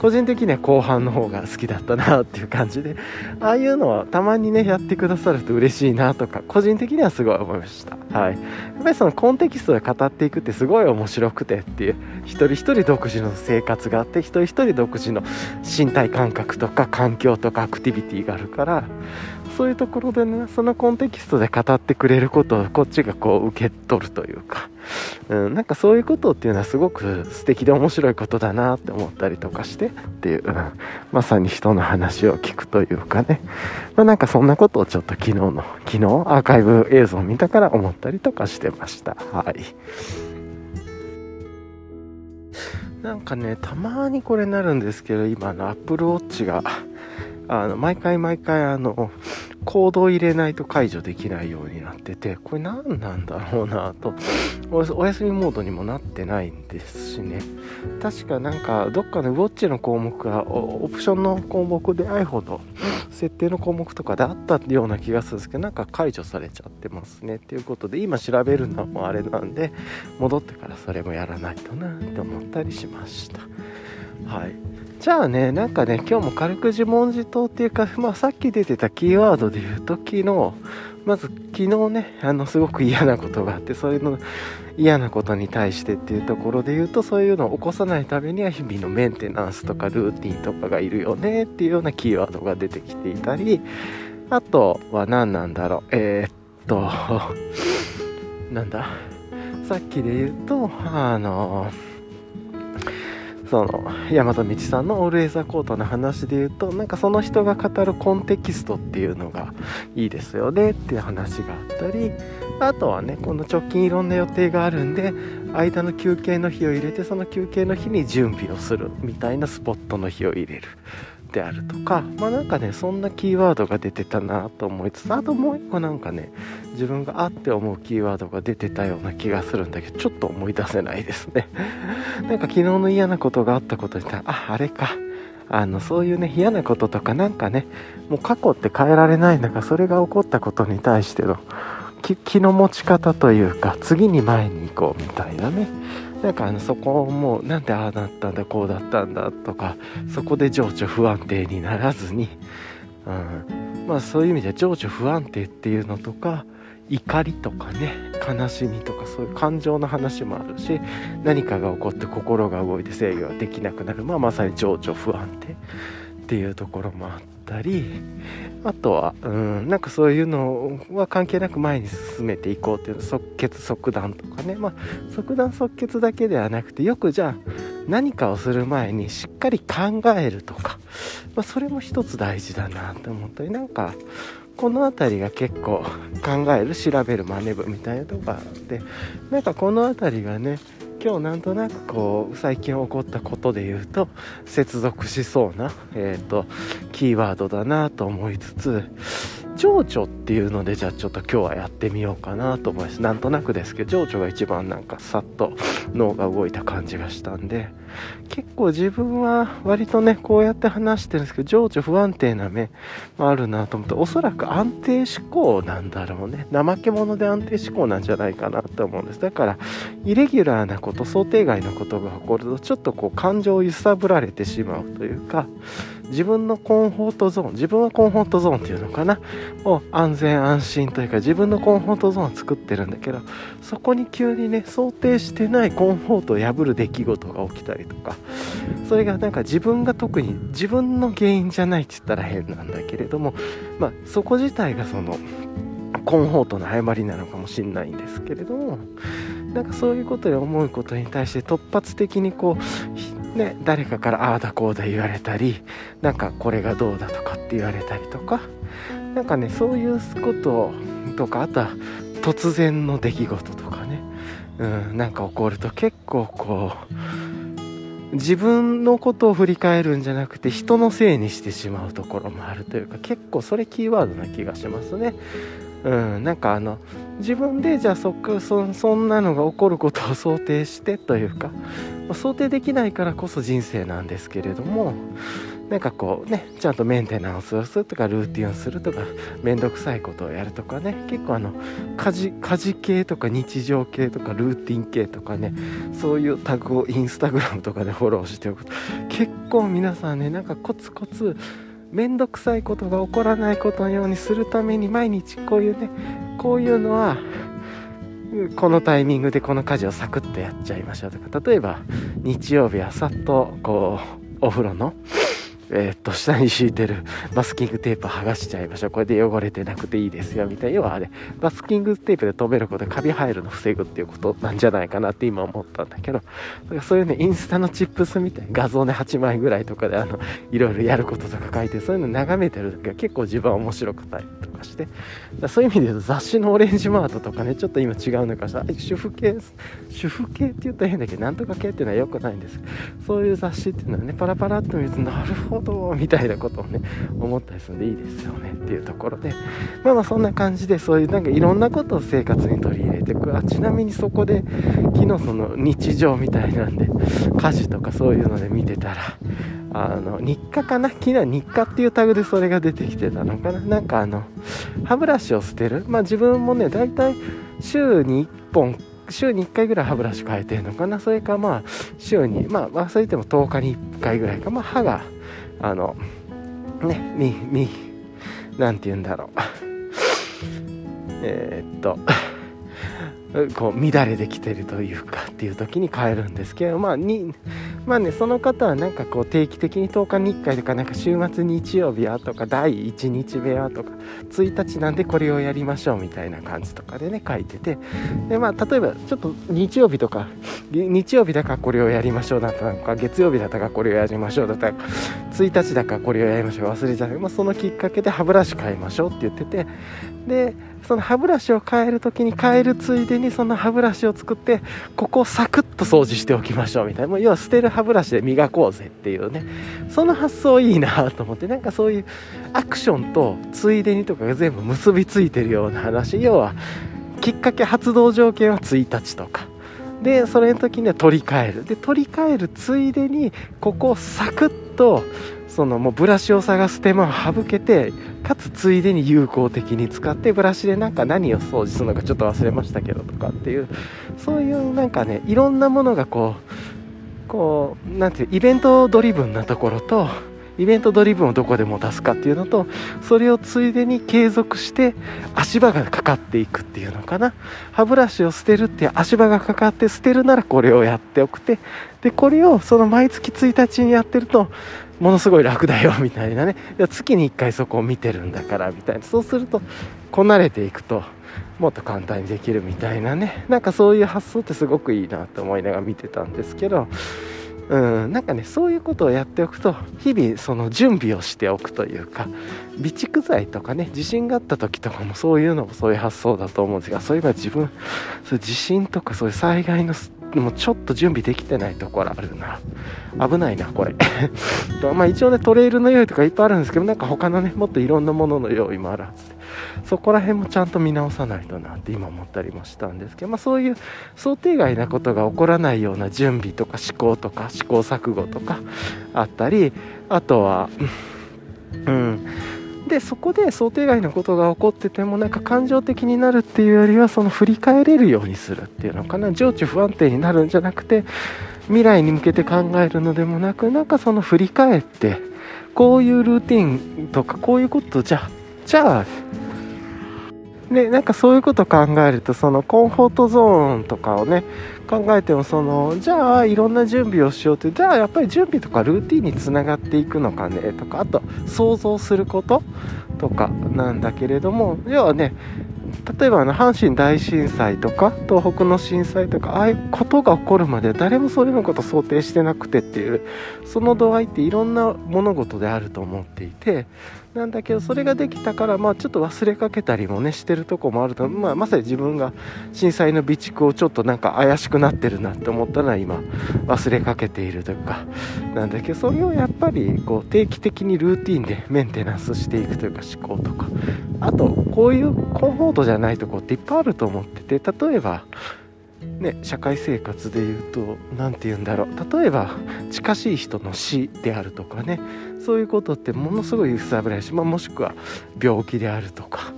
個人的には後半の方が好きだったなっていう感じで。ああいうのはたまにねやってくださると嬉しいなとか個人的にはすごい思いました。はい。やっぱりそのコンテキストで語っていくってすごい面白くてっていう。一人一人独自の生活があって一人一人独自の身体感覚とか環境とかアクティビティがあるからそういうところでねそのコンテキストで語ってくれることをこっちがこう受け取るというか、うん、なんかそういうことっていうのはすごく素敵で面白いことだなって思ったりとかしてっていう、うん、まさに人の話を聞くというかね、まあ、なんかそんなことをちょっと昨日の昨日アーカイブ映像を見たから思ったりとかしてました。はい。なんかねたまにこれなるんですけど今のアップルウォッチがあの毎回毎回あのコードを入れないと解除できないようになっててこれ何なんだろうなと。お休みモードにもなってないんですしね。確かなんかどっかのウォッチの項目がオプションの項目で iPhone の設定の項目とかであったような気がするんですけどなんか解除されちゃってますね。っていうことで今調べるのもあれなんで戻ってからそれもやらないとなって思ったりしました。はい。じゃあね、なんかね、今日も軽く自問自答っていうか、まあさっき出てたキーワードで言うと、昨日、まず昨日ね、あの、すごく嫌なことがあって、そういうの、嫌なことに対してっていうところで言うと、そういうのを起こさないためには日々のメンテナンスとかルーティンとかがいるよねっていうようなキーワードが出てきていたり、あとは何なんだろう、えー、っと、なんだ、さっきで言うと、あのその大和道さんの「オールエザーコート」の話で言うとなんかその人が語るコンテキストっていうのがいいですよね。っていう話があったりあとはねこの直近いろんな予定があるんで間の休憩の日を入れてその休憩の日に準備をするみたいなスポットの日を入れる。であるとかまあなんかねそんなキーワードが出てたなと思いつつあともう一個なんかね自分があって思うキーワードが出てたような気がするんだけどちょっと思い出せないですね。なんか昨日の嫌なことがあったことに対してああれか。あのそういうね嫌なこととかなんかねもう過去って変えられないんだからそれが起こったことに対しての気の持ち方というか次に前に行こうみたいなね。なんかあのそこをもうなんでああなったんだこうだったんだとかそこで情緒不安定にならずに、うん、まあそういう意味では情緒不安定っていうのとか怒りとかね悲しみとかそういう感情の話もあるし何かが起こって心が動いて制御ができなくなる、まあ、まさに情緒不安定っていうところもあってたりあとは、うん、なんかそういうのは関係なく前に進めていこうっていう即決即断とかね、まあ、即断即決だけではなくてよくじゃあ何かをする前にしっかり考えるとか、まあ、それも一つ大事だなって思ったりなんかこの辺りが結構考える調べる真似部みたいなとこがあってなんかこの辺りがね今日なんとなくこう最近起こったことで言うと接続しそうな、えーと、キーワードだなと思いつつ情緒っていうのでじゃあちょっと今日はやってみようかなと思います。なんとなくですけど情緒が一番なんかさっと脳が動いた感じがしたんで結構自分は割とねこうやって話してるんですけど情緒不安定な目もあるなと思っておそらく安定志向なんだろうね。怠け者で安定志向なんじゃないかなと思うんです。だからイレギュラーなこと想定外のことが起こるとちょっとこう感情を揺さぶられてしまうというか自分のコンフォートゾーン自分はコンフォートゾーンっていうのかな？を安全安心というか自分のコンフォートゾーンを作ってるんだけどそこに急にね想定してないコンフォートを破る出来事が起きたりとかそれがなんか自分が特に自分の原因じゃないって言ったら変なんだけれどもまあそこ自体がそのコンフォートの誤りなのかもしれないんですけれどもなんかそういうことで思うことに対して突発的にこうね、誰かからああだこうだ言われたりなんかこれがどうだとかって言われたりとかなんかねそういうこととかあとは突然の出来事とかね、うん、なんか起こると結構こう自分のことを振り返るんじゃなくて人のせいにしてしまうところもあるというか結構それキーワードな気がしますね。うん、なんかあの自分でじゃあそそそんなのが起こることを想定してというか、想定できないからこそ人生なんですけれどもなんかこうねちゃんとメンテナンスをするとかルーティンをするとか面倒くさいことをやるとかね結構あの家事家事系とか日常系とかルーティン系とかねそういうタグをインスタグラムとかでフォローしておくと結構皆さんねなんかコツコツ面倒くさいことが起こらないことのようにするために毎日こういうねこういうのはこのタイミングでこの家事をサクッとやっちゃいましょうとか。例えば日曜日はさっとこうお風呂のえー、っと下に敷いてるマスキングテープ剥がしちゃいましょう。これで汚れてなくていいですよみたいな。要はあれマスキングテープで留めることでカビ生えるの防ぐっていうことなんじゃないかなって今思ったんだけど。だからそういうねインスタのチップスみたいな画像ね8枚ぐらいとかであのいろいろやることとか書いてそういうの眺めてる時は結構自分は面白くたりとかして。そういう意味で言うと雑誌のオレンジマートとかねちょっと今違うのかしら主婦系？主婦系って言ったら変だけどなんとか系っていうのは良くないんですそういう雑誌っていうのはねパラパラっと見るとなるほどみたいなことをね思ったりするんでいいですよねっていうところで。まあまあそんな感じでそういうなんかいろんなことを生活に取り入れていく。あちなみにそこで昨日その日常みたいなんで家事とかそういうので見てたらあの日課かな？昨日日課っていうタグでそれが出てきてたのかな？なんかあの歯ブラシを捨てる？まあ自分もね大体週に1本週に1回ぐらい歯ブラシ変えてるのかな？それかまあ週にまあ忘れても10日に1回ぐらいか。まあ歯があのねみみなんて言うんだろう。えー、っと。こう乱れてきてるというかっていう時に変えるんですけどまあにまあねその方はなんかこう定期的に10日に1回とかなんか週末日曜日はとか第1日目はとか1日なんでこれをやりましょうみたいな感じとかでね書いてて。でまあ例えばちょっと日曜日とか日曜日だからこれをやりましょうだったのか月曜日だったからこれをやりましょうだったら1日だからこれをやりましょう忘れちゃう、まあ、そのきっかけで歯ブラシ変えましょうって言ってて。でその歯ブラシを変える時に変えるついでにその歯ブラシを作ってここをサクッと掃除しておきましょうみたいな。もう要は捨てる歯ブラシで磨こうぜっていうね。その発想いいなと思って。なんかそういうアクションとついでにとかが全部結びついてるような話。要はきっかけ発動条件は1日とか。でそれの時には取り替える。で取り替えるついでにここをサクッとそのもうブラシを探す手間を省けてかつついでに有効的に使ってブラシでなんか何を掃除するのかちょっと忘れましたけどとかっていうそういうなんかねいろんなものがこうこうなんていうイベントドリブンなところとイベントドリブンをどこでも出すかっていうのとそれをついでに継続して足場がかかっていくっていうのかな。歯ブラシを捨てるって足場がかかって捨てるならこれをやっておくてでこれをその毎月1日にやってるとものすごい楽だよみたいなね。月に1回そこを見てるんだからみたいな。そうするとこなれていくともっと簡単にできるみたいなね。なんかそういう発想ってすごくいいなと思いながら見てたんですけどうんなんかねそういうことをやっておくと日々その準備をしておくというか備蓄剤とかね地震があった時とかもそういうのもそういう発想だと思うんですがそういえば自分そう地震とかそういう災害のでもちょっと準備できてないところあるな。危ないなこれ。まあ一応ねトレイルの用意とかいっぱいあるんですけどなんか他のねもっといろんなものの用意もあるはずで。そこら辺もちゃんと見直さないとなって今思ったりもしたんですけど、まあ、そういう想定外なことが起こらないような準備とか思考とか試行錯誤とかあったりあとはうん。でそこで想定外のことが起こっててもなんか感情的になるっていうよりはその振り返れるようにするっていうのかな。情緒不安定になるんじゃなくて未来に向けて考えるのでもなくなんかその振り返ってこういうルーティンとかこういうことじゃじゃあね、なんかそういうこと考えるとそのコンフォートゾーンとかをね考えてもそのじゃあいろんな準備をしようってじゃあやっぱり準備とかルーティンにつながっていくのかねとかあと想像することとかなんだけれども要はね例えばあの阪神大震災とか東北の震災とかああいうことが起こるまで誰もそれのこと想定してなくてっていうその度合いっていろんな物事であると思っていてなんだけどそれができたからまあちょっと忘れかけたりもねしてるとこもあると、まあ、まさに自分が震災の備蓄をちょっとなんか怪しくなってるなって思ったのは今忘れかけているというか。なんだけどそれをやっぱりこう定期的にルーティンでメンテナンスしていくというか思考とか。あとこういうコンフォートじゃないとこっていっぱいあると思ってて例えばね、社会生活で言うと何て言うんだろう。例えば近しい人の死であるとかね。そういうことってものすごい揺さぶられし、まあ、もしくは病気であるとか。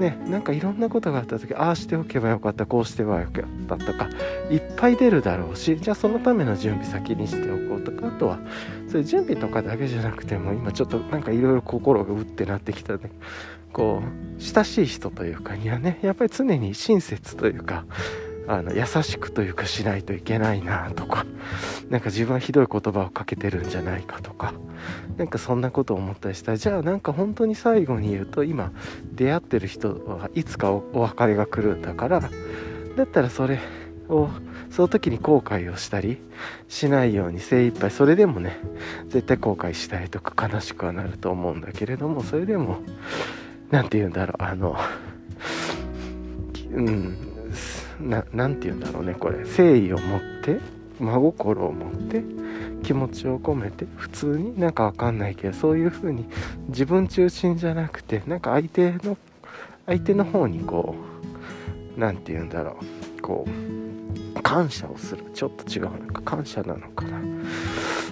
ねなんかいろんなことがあった時ああしておけばよかったこうしてはよかったとかいっぱい出るだろうしじゃあそのための準備先にしておこうとかあとはそういう準備とかだけじゃなくても今ちょっとなんかいろいろ心がうってなってきたね。こう親しい人というかにはねやっぱり常に親切というかあの優しくというかしないといけないなとかなんか自分はひどい言葉をかけてるんじゃないかとかなんかそんなことを思ったりしたらじゃあなんか本当に最後に言うと今出会ってる人はいつかお別れが来るんだからだったらそれをその時に後悔をしたりしないように精一杯それでもね絶対後悔したりとか悲しくはなると思うんだけれどもそれでも何て言うんだろうあのうん何て言うんだろうねこれ。誠意を持って真心を持って気持ちを込めて普通になんかわかんないけどそういう風に自分中心じゃなくてなんか相手の相手の方にこう何て言うんだろう。こう感謝をする。ちょっと違うなんか。感謝なのかな。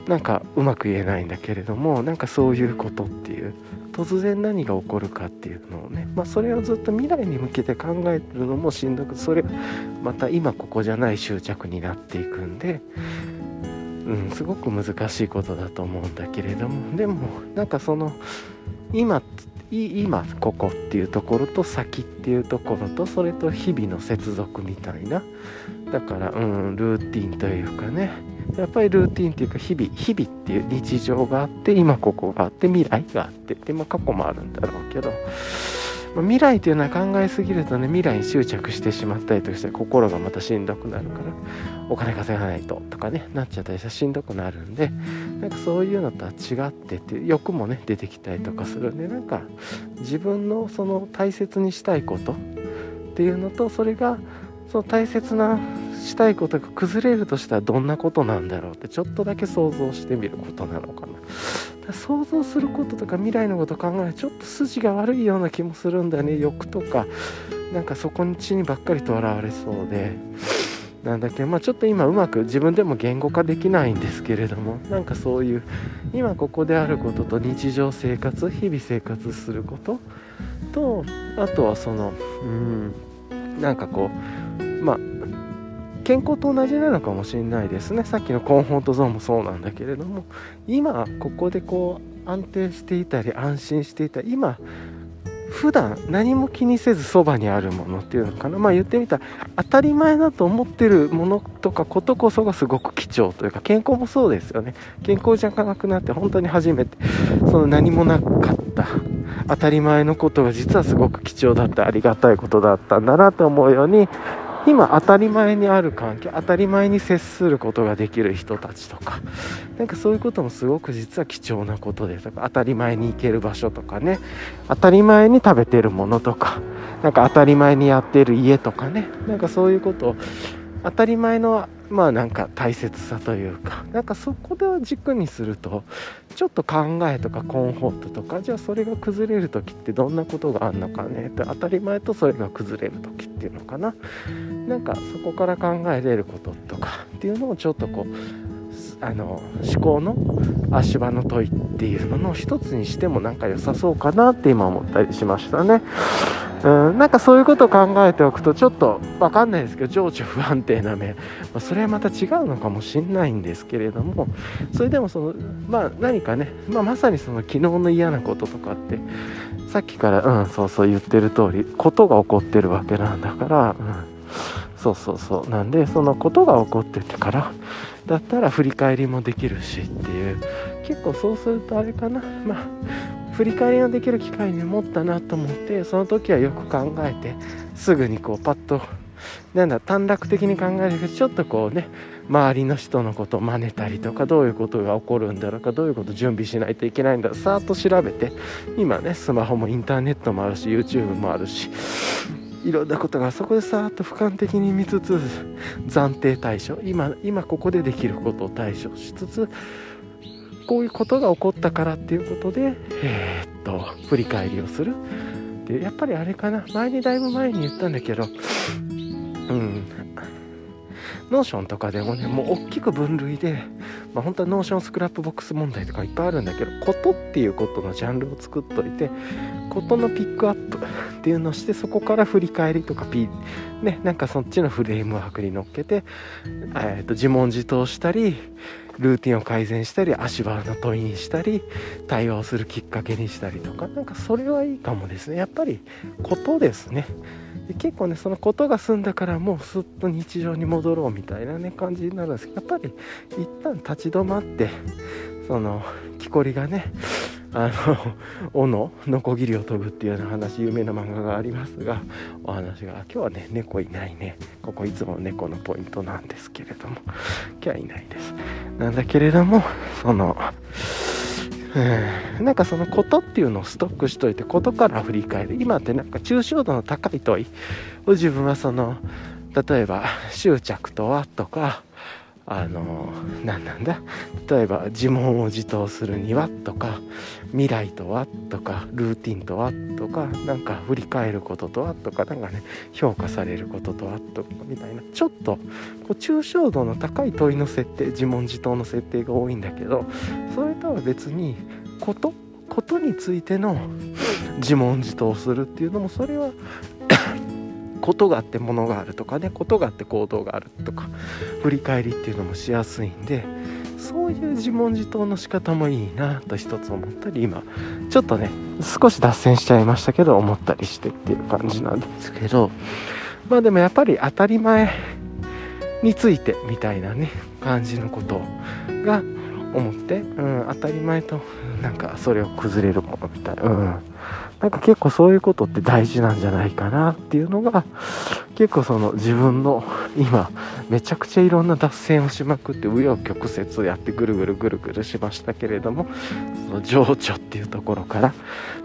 なんかうまく言えないんだけれどもなんかそういうことっていう突然何が起こるかっていうのをね、まあ、それをずっと未来に向けて考えるのもしんどくそれまた今ここじゃない執着になっていくんで、うん、すごく難しいことだと思うんだけれどもでもなんかその今今ここっていうところと先っていうところとそれと日々の接続みたいなだからうんルーティンというかね。やっぱりルーティンっていうか日々日々っていう日常があって今ここがあって未来があって。で、まあ、過去もあるんだろうけど、まあ、未来っていうのは考えすぎるとね未来に執着してしまったりとして心がまたしんどくなるからお金稼がないととかねなっちゃったりしてしんどくなるんでなんかそういうのとは違ってって欲もね出てきたりとかするんでなんか自分のその大切にしたいことっていうのとそれがその大切なしたいことが崩れるとしたらどんなことなんだろうってちょっとだけ想像してみることなのかな。想像することとか未来のこと考えるちょっと筋が悪いような気もするんだよね。欲とかなんかそこに地にばっかりとらわれそうで。なんだっけまあちょっと今うまく自分でも言語化できないんですけれどもなんかそういう今ここであることと日常生活日々生活することとあとはそのうんなんかこうまあ健康と同じなのかもしれないですね。さっきのコンフォートゾーンもそうなんだけれども。今ここでこう安定していたり安心していたり今普段何も気にせずそばにあるものっていうのかな。まあ言ってみたら当たり前だと思ってるものとかことこそがすごく貴重というか健康もそうですよね。健康じゃなくなって本当に初めてその何もなかった当たり前のことが実はすごく貴重だったありがたいことだったんだなと思うように今当たり前にある環境当たり前に接することができる人たちとかなんかそういうこともすごく実は貴重なことでとか当たり前に行ける場所とかね当たり前に食べてるものとかなんか当たり前にやってる家とかねなんかそういうことを当たり前のまあなんか大切さというか。なんかそこで軸にするとちょっと考えとかコンフォートとかじゃあそれが崩れる時ってどんなことがあんのかねって当たり前とそれが崩れる時っていうのかな。なんかそこから考えれることとかっていうのをちょっとこうあの思考の足場の問いっていうのの一つにしてもなんか良さそうかなって今思ったりしましたね。うん、なんかそういうことを考えておくとちょっと分かんないですけど情緒不安定な面、まあ、それはまた違うのかもしんないんですけれども。それでもその、まあ、何かね、まあ、まさにその昨日の嫌なこととかってさっきからうんそうそう言ってる通りことが起こってるわけなんだから、うん、そうそうそう。なんでそのことが起こっててからだったら振り返りもできるしっていう。結構そうするとあれかな。まあ振り返りができる機会に持ったなと思ってその時はよく考えてすぐにこうパッとなんだ短絡的に考えるけどちょっとこうね周りの人のことを真似たりとかどういうことが起こるんだろうかどういうこと準備しないといけないんださーっと調べて今ねスマホもインターネットもあるし YouTube もあるしいろんなことがそこでさーっと俯瞰的に見つつ暫定対処。今今ここでできることを対処しつつこういうことが起こったからっていうことで、えー、っと、振り返りをする。で、やっぱりあれかな、前にだいぶ前に言ったんだけど、うん、 Notion とかでもねもう大きく分類で、まあ、本当は Notion Scrapbox 問題とかいっぱいあるんだけどことっていうことのジャンルを作っといてことのピックアップ っていうのをしてそこから振り返りとかピねなんかそっちのフレームワークに乗っけて、えー、と自問自答したりルーティンを改善したり足場の問いにしたり対話をするきっかけにしたりとかなんかそれはいいかもですね。やっぱりことですね。結構ねそのことが済んだからもうすっと日常に戻ろうみたいなね感じになるんですけどやっぱり一旦立ち止まってその木こりがねあの 斧のこぎりを飛ぶっていうような話有名な漫画がありますがお話が今日はね猫いないね。ここいつも猫のポイントなんですけれども今日はいないです。なんだけれどもそのうん、なんかそのことっていうのをストックしといてことから振り返る。今ってなんか抽象度の高い問いを自分はその例えば執着とはとかあの何なんだ？例えば自問を自答するにはとか未来とはとかルーティンとはとかなんか振り返ることとはとかなんかね評価されることとはとかみたいな。ちょっとこう抽象度の高い問いの設定自問自答の設定が多いんだけどそれとは別にことことについての自問自答するっていうのもそれはことがあってものがあるとかねことがあって行動があるとか振り返りっていうのもしやすいんでそういう自問自答の仕方もいいなと一つ思ったり今ちょっとね少し脱線しちゃいましたけど思ったりしてっていう感じなんですけどまあでもやっぱり当たり前についてみたいなね感じのことが思って、うん、当たり前となんかそれを崩れるものみたいな、うん、なんか結構そういうことって大事なんじゃないかなっていうのが結構その自分の 今めちゃくちゃいろんな脱線をしまくって紆余曲折やってぐるぐるぐるぐるしましたけれどもその情緒っていうところから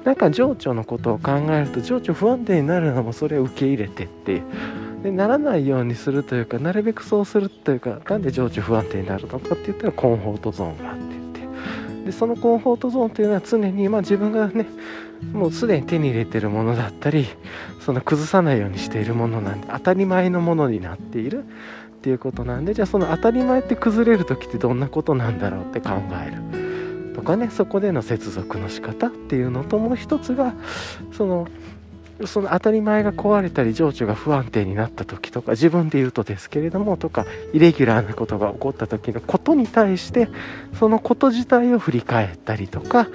なんか情緒のことを考えると情緒不安定になるのもそれを受け入れてってでならないようにするというかなるべくそうするというかなんで情緒不安定になるのかって言ったらコンフォートゾーンがあって言って。でそのコンフォートゾーンというのは常に、まあ、自分がねもうすでに手に入れてるものだったりその崩さないようにしているものなんで当たり前のものになっているっていうことなんでじゃあその当たり前って崩れる時ってどんなことなんだろうって考える。とかねそこでの接続の仕方っていうのともう一つがそのその当たり前が壊れたり情緒が不安定になった時とか自分で言うとですけれどもとかイレギュラーなことが起こった時のことに対してそのこと自体を振り返ったりとか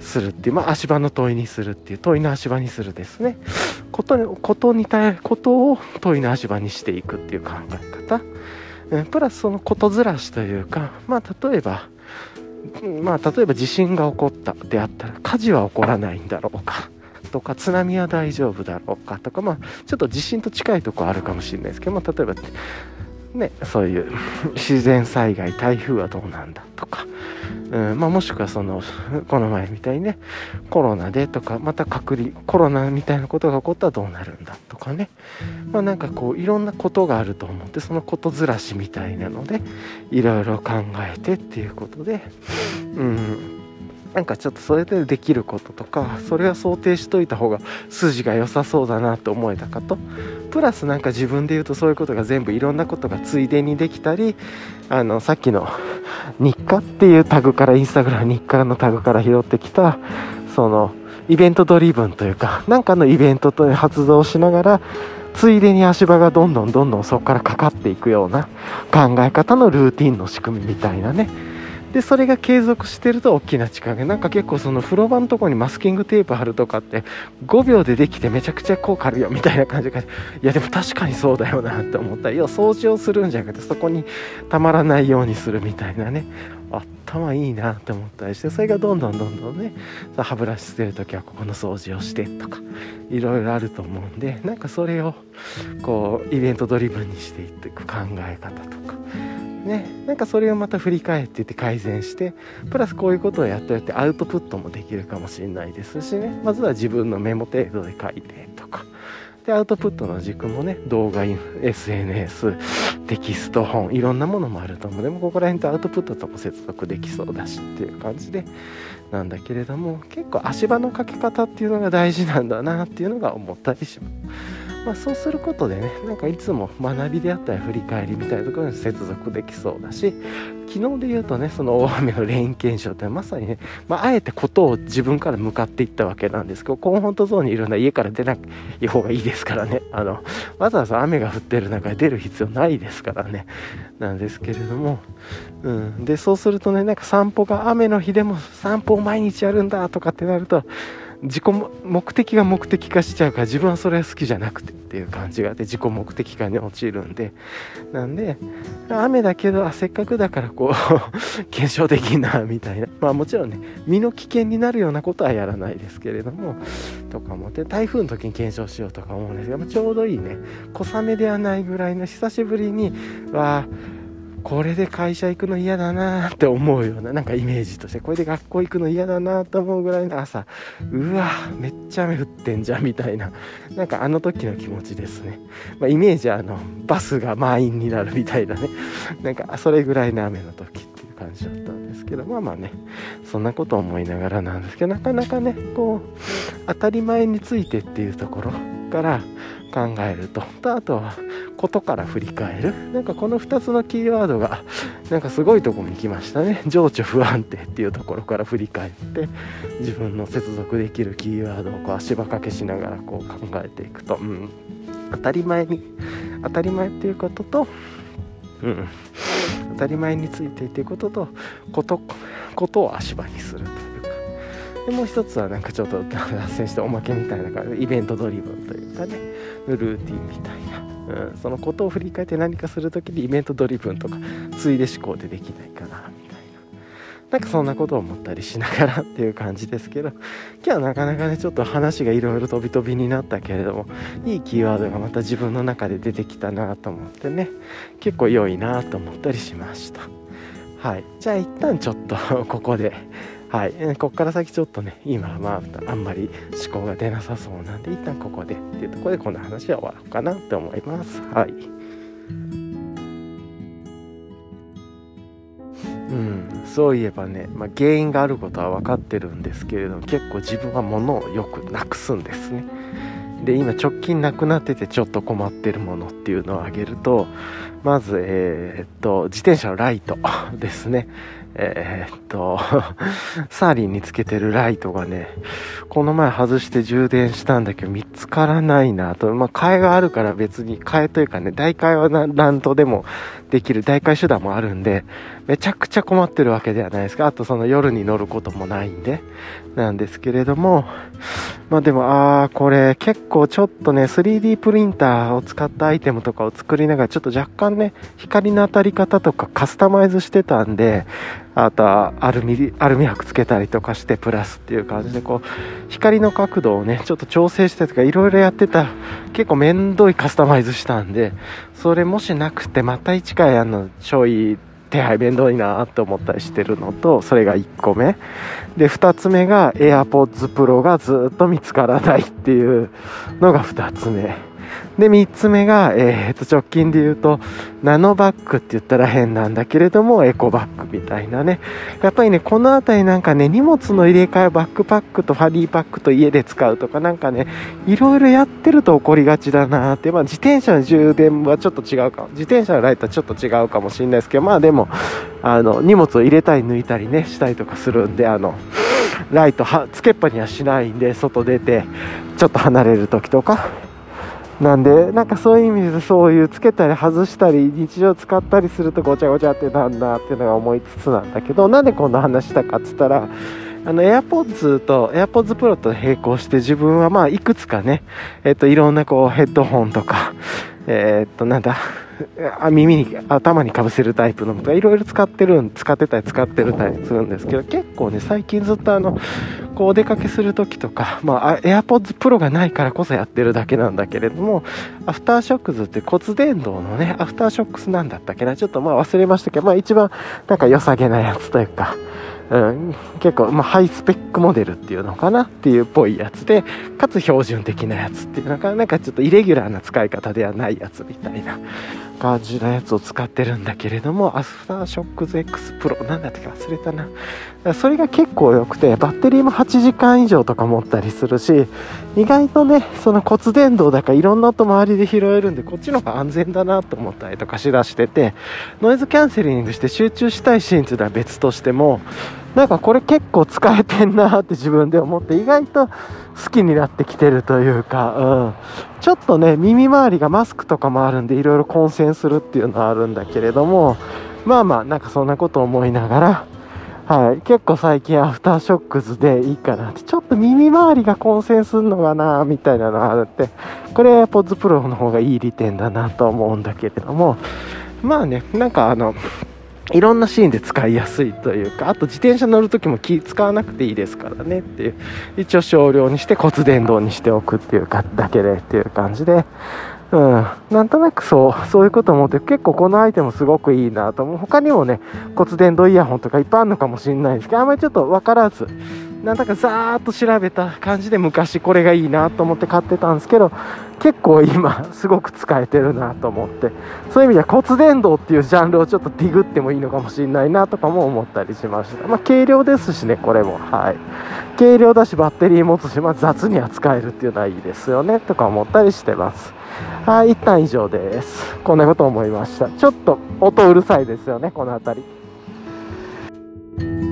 するっていう、まあ、足場の問いにするっていう問いの足場にするですね。ことことに対ことを問いの足場にしていくっていう考え方、プラスそのことずらしというかまあ例えばまあ例えば地震が起こったであったら火事は起こらないんだろうかとか津波は大丈夫だろうかとかまあちょっと地震と近いとこあるかもしれないですけど、まあ、例えばね、そういう自然災害台風はどうなんだとか、うんまあ、もしくはそのこの前みたいにねコロナでとかまた隔離コロナみたいなことが起こったらどうなるんだとかね、まあ、なんかこういろんなことがあると思ってそのことずらしみたいなのでいろいろ考えてっていうことで、うん、なんかちょっとそれでできることとかそれは想定しといた方が筋が良さそうだなと思えたかと。プラスなんか自分で言うとそういうことが全部いろんなことがついでにできたりあのさっきの 日課っていうタグからインスタグラム日課のタグから拾ってきたそのイベントドリブンというかなんかのイベントと発動しながらついでに足場がどんどんどんどんそこからかかっていくような考え方のルーティンの仕組みみたいなね。でそれが継続してると大きな力。がなんか結構その風呂場のとこにマスキングテープ貼るとかって5秒でできてめちゃくちゃ効果あるよみたいな感じが。いやでも確かにそうだよなって思った。要は掃除をするんじゃなくてそこにたまらないようにするみたいなね。頭いいなって思ったりしてそれがどんどんどんどんね歯ブラシ捨てる時はここの掃除をしてとかいろいろあると思うんでなんかそれをこうイベントドリブンにしていっていく考え方とか。ね、なんかそれをまた振り返っていって改善してプラスこういうことをやってやってアウトプットもできるかもしれないですしね。まずは自分のメモ程度で書いてとか。でアウトプットの軸もね動画 SNS テキスト本いろんなものもあると思う。でもここら辺とアウトプットとも接続できそうだしっていう感じで。なんだけれども結構足場のかけ方っていうのが大事なんだなっていうのが思ったりします。まあ、そうすることでねなんかいつも学びであったり振り返りみたいなところに接続できそうだし昨日で言うとねその大雨のレイン検証ってまさにね、まあ、あえてことを自分から向かっていったわけなんですけどコンフォントゾーンにいるのは家から出ない方がいいですからね。あのわざわざ雨が降ってる中で出る必要ないですからね。なんですけれども、うん、でそうするとねなんか散歩が雨の日でも散歩を毎日やるんだとかってなると自己目的が目的化しちゃうから自分はそれは好きじゃなくてっていう感じがあって自己目的化に陥るんで。なんで雨だけどあせっかくだからこう 検証できんなみたいな。まあもちろんね身の危険になるようなことはやらないですけれどもとか思って台風の時に検証しようとか思うんですがちょうどいいね。小雨ではないぐらいの久しぶりにはあこれで会社行くの嫌だなって思うようななんかイメージとしてこれで学校行くの嫌だなと思うぐらいの朝うわめっちゃ雨降ってんじゃんみたいななんかあの時の気持ちですね、まあ、イメージはあのバスが満員になるみたいなね。なんかそれぐらいの雨の時っていう感じだったんですけどまあまあねそんなこと思いながらなんですけどなかなかねこう当たり前についてっていうところから考えると。とあとはことから振り返る。なんかこの2つのキーワードがなんかすごいとこに来ましたね。情緒不安定っていうところから振り返って自分の接続できるキーワードをこう足場掛けしながらこう考えていくと、うん、当たり前に当たり前っていうことと、うん、当たり前についてっていうこととことことを足場にすると。でもう一つはなんかちょっと脱線しておまけみたいな感じでイベントドリブンというかねルーティンみたいな。うん、そのことを振り返って何かする時にイベントドリブンとかついで思考でできないかなみたいな。なんかそんなことを思ったりしながらっていう感じですけど今日はなかなかねちょっと話がいろいろ飛び飛びになったけれどもいいキーワードがまた自分の中で出てきたなと思ってね結構良いなと思ったりしました。はい。じゃあ一旦ちょっとここではい、ここから先ちょっとね今はまああんまり思考が出なさそうなんで一旦ここでっていうところでこの話は終わろうかなって思います。はい。うん。そういえばね、まあ、原因があることは分かってるんですけれども結構自分は物をよくなくすんですね。で今直近なくなっててちょっと困ってるものっていうのを挙げるとまずえー、っと自転車のライトですね。えー、っと、サーリンにつけてるライトがね、この前外して充電したんだけど見つからないなと。まあ、替えがあるから別に、替えというかね、代替は何とでもできる代替手段もあるんで、めちゃくちゃ困ってるわけではないですか。あとその夜に乗ることもないんで、なんですけれども、まあでも、あー、これ結構ちょっとね、3D プリンターを使ったアイテムとかを作りながら、ちょっと若干ね、光の当たり方とかカスタマイズしてたんで、あとはアルミ、アルミ箔つけたりとかしてプラスっていう感じで、こう、光の角度をね、ちょっと調整してとか、いろいろやってた、結構めんどいカスタマイズしたんで、それもしなくて、また一回やるの、ちょい、手配面倒いなって思ったりしてるのと、それが1個目。で、2つ目が AirPods Pro がずっと見つからないっていうのが2つ目。で、3つ目が、えー、と、直近で言うと、ナノバッグって言ったら変なんだけれども、エコバッグみたいなね。やっぱりね、このあたりなんかね、荷物の入れ替え、バックパックとファリーパックと家で使うとかなんかね、いろいろやってると起こりがちだなって。まあ、自転車の充電はちょっと違うか。自転車のライトはちょっと違うかもしれないですけど、まあでも、あの、荷物を入れたり抜いたりね、したりとかするんで、あの、ライトは、つけっぱにはしないんで、外出て、ちょっと離れる時とか、なんで、なんかそういう意味でそういうつけたり外したり日常使ったりするとごちゃごちゃってなんだっていうのが思いつつなんだけど、なんでこんな話したかっつったら、あの、AirPods と AirPods Pro と並行して自分はまあいくつかね、えっといろんなこうヘッドホンとか、えー、っとなんだ、耳に頭にかぶせるタイプのとかいろいろ使ってる使ってたり使ってるたりするんですけど結構ね最近ずっとあのこうお出かけする時とかまあ AirPods Pro がないからこそやってるだけなんだけれどもアフターショックズって骨伝導のねアフターショックスなんだったっけな。ちょっとまあ忘れましたけどまあ一番なんか良さげなやつというかうん、結構、まあ、ハイスペックモデルっていうのかなっていうっぽいやつでかつ標準的なやつっていうのかな。んかちょっとイレギュラーな使い方ではないやつみたいな感じのやつを使ってるんだけれどもアフターショックズ X プロなんだったか忘れたな。それが結構良くてバッテリーも8時間以上とか持ったりするし意外とねその骨伝導だからいろんな音周りで拾えるんでこっちの方が安全だなと思ったりとかしだしててノイズキャンセリングして集中したいシーンっていうのは別としてもなんかこれ結構使えてんなって自分で思って意外と好きになってきてるというか、うん、ちょっとね耳周りがマスクとかもあるんでいろいろ混戦するっていうのはあるんだけれどもまあまあなんかそんなこと思いながらはい、結構最近アフターショックズでいいかなって。ちょっと耳周りが混戦するのかなみたいなのがあるって。これポッズプロの方がいい利点だなと思うんだけれども。まあねなんかあのいろんなシーンで使いやすいというかあと自転車乗る時も気使わなくていいですからねっていう。一応少量にして骨伝導にしておくっていうかだけでっていう感じで。うん、なんとなくそう、そういうこと思って、結構このアイテムすごくいいなと思う。他にもね、骨伝導イヤホンとかいっぱいあるのかもしれないですけど、あんまりちょっとわからず、なんだかざーっと調べた感じで昔これがいいなと思って買ってたんですけど、結構今すごく使えてるなと思って。そういう意味では骨伝導っていうジャンルをちょっとディグってもいいのかもしれないなとかも思ったりしました。まあ軽量ですしねこれも。はい。軽量だしバッテリー持つし、まあ、雑に扱えるっていうのはいいですよねとか思ったりしてます。はい一旦以上です。こんなこと思いました。ちょっと音うるさいですよねこの辺り。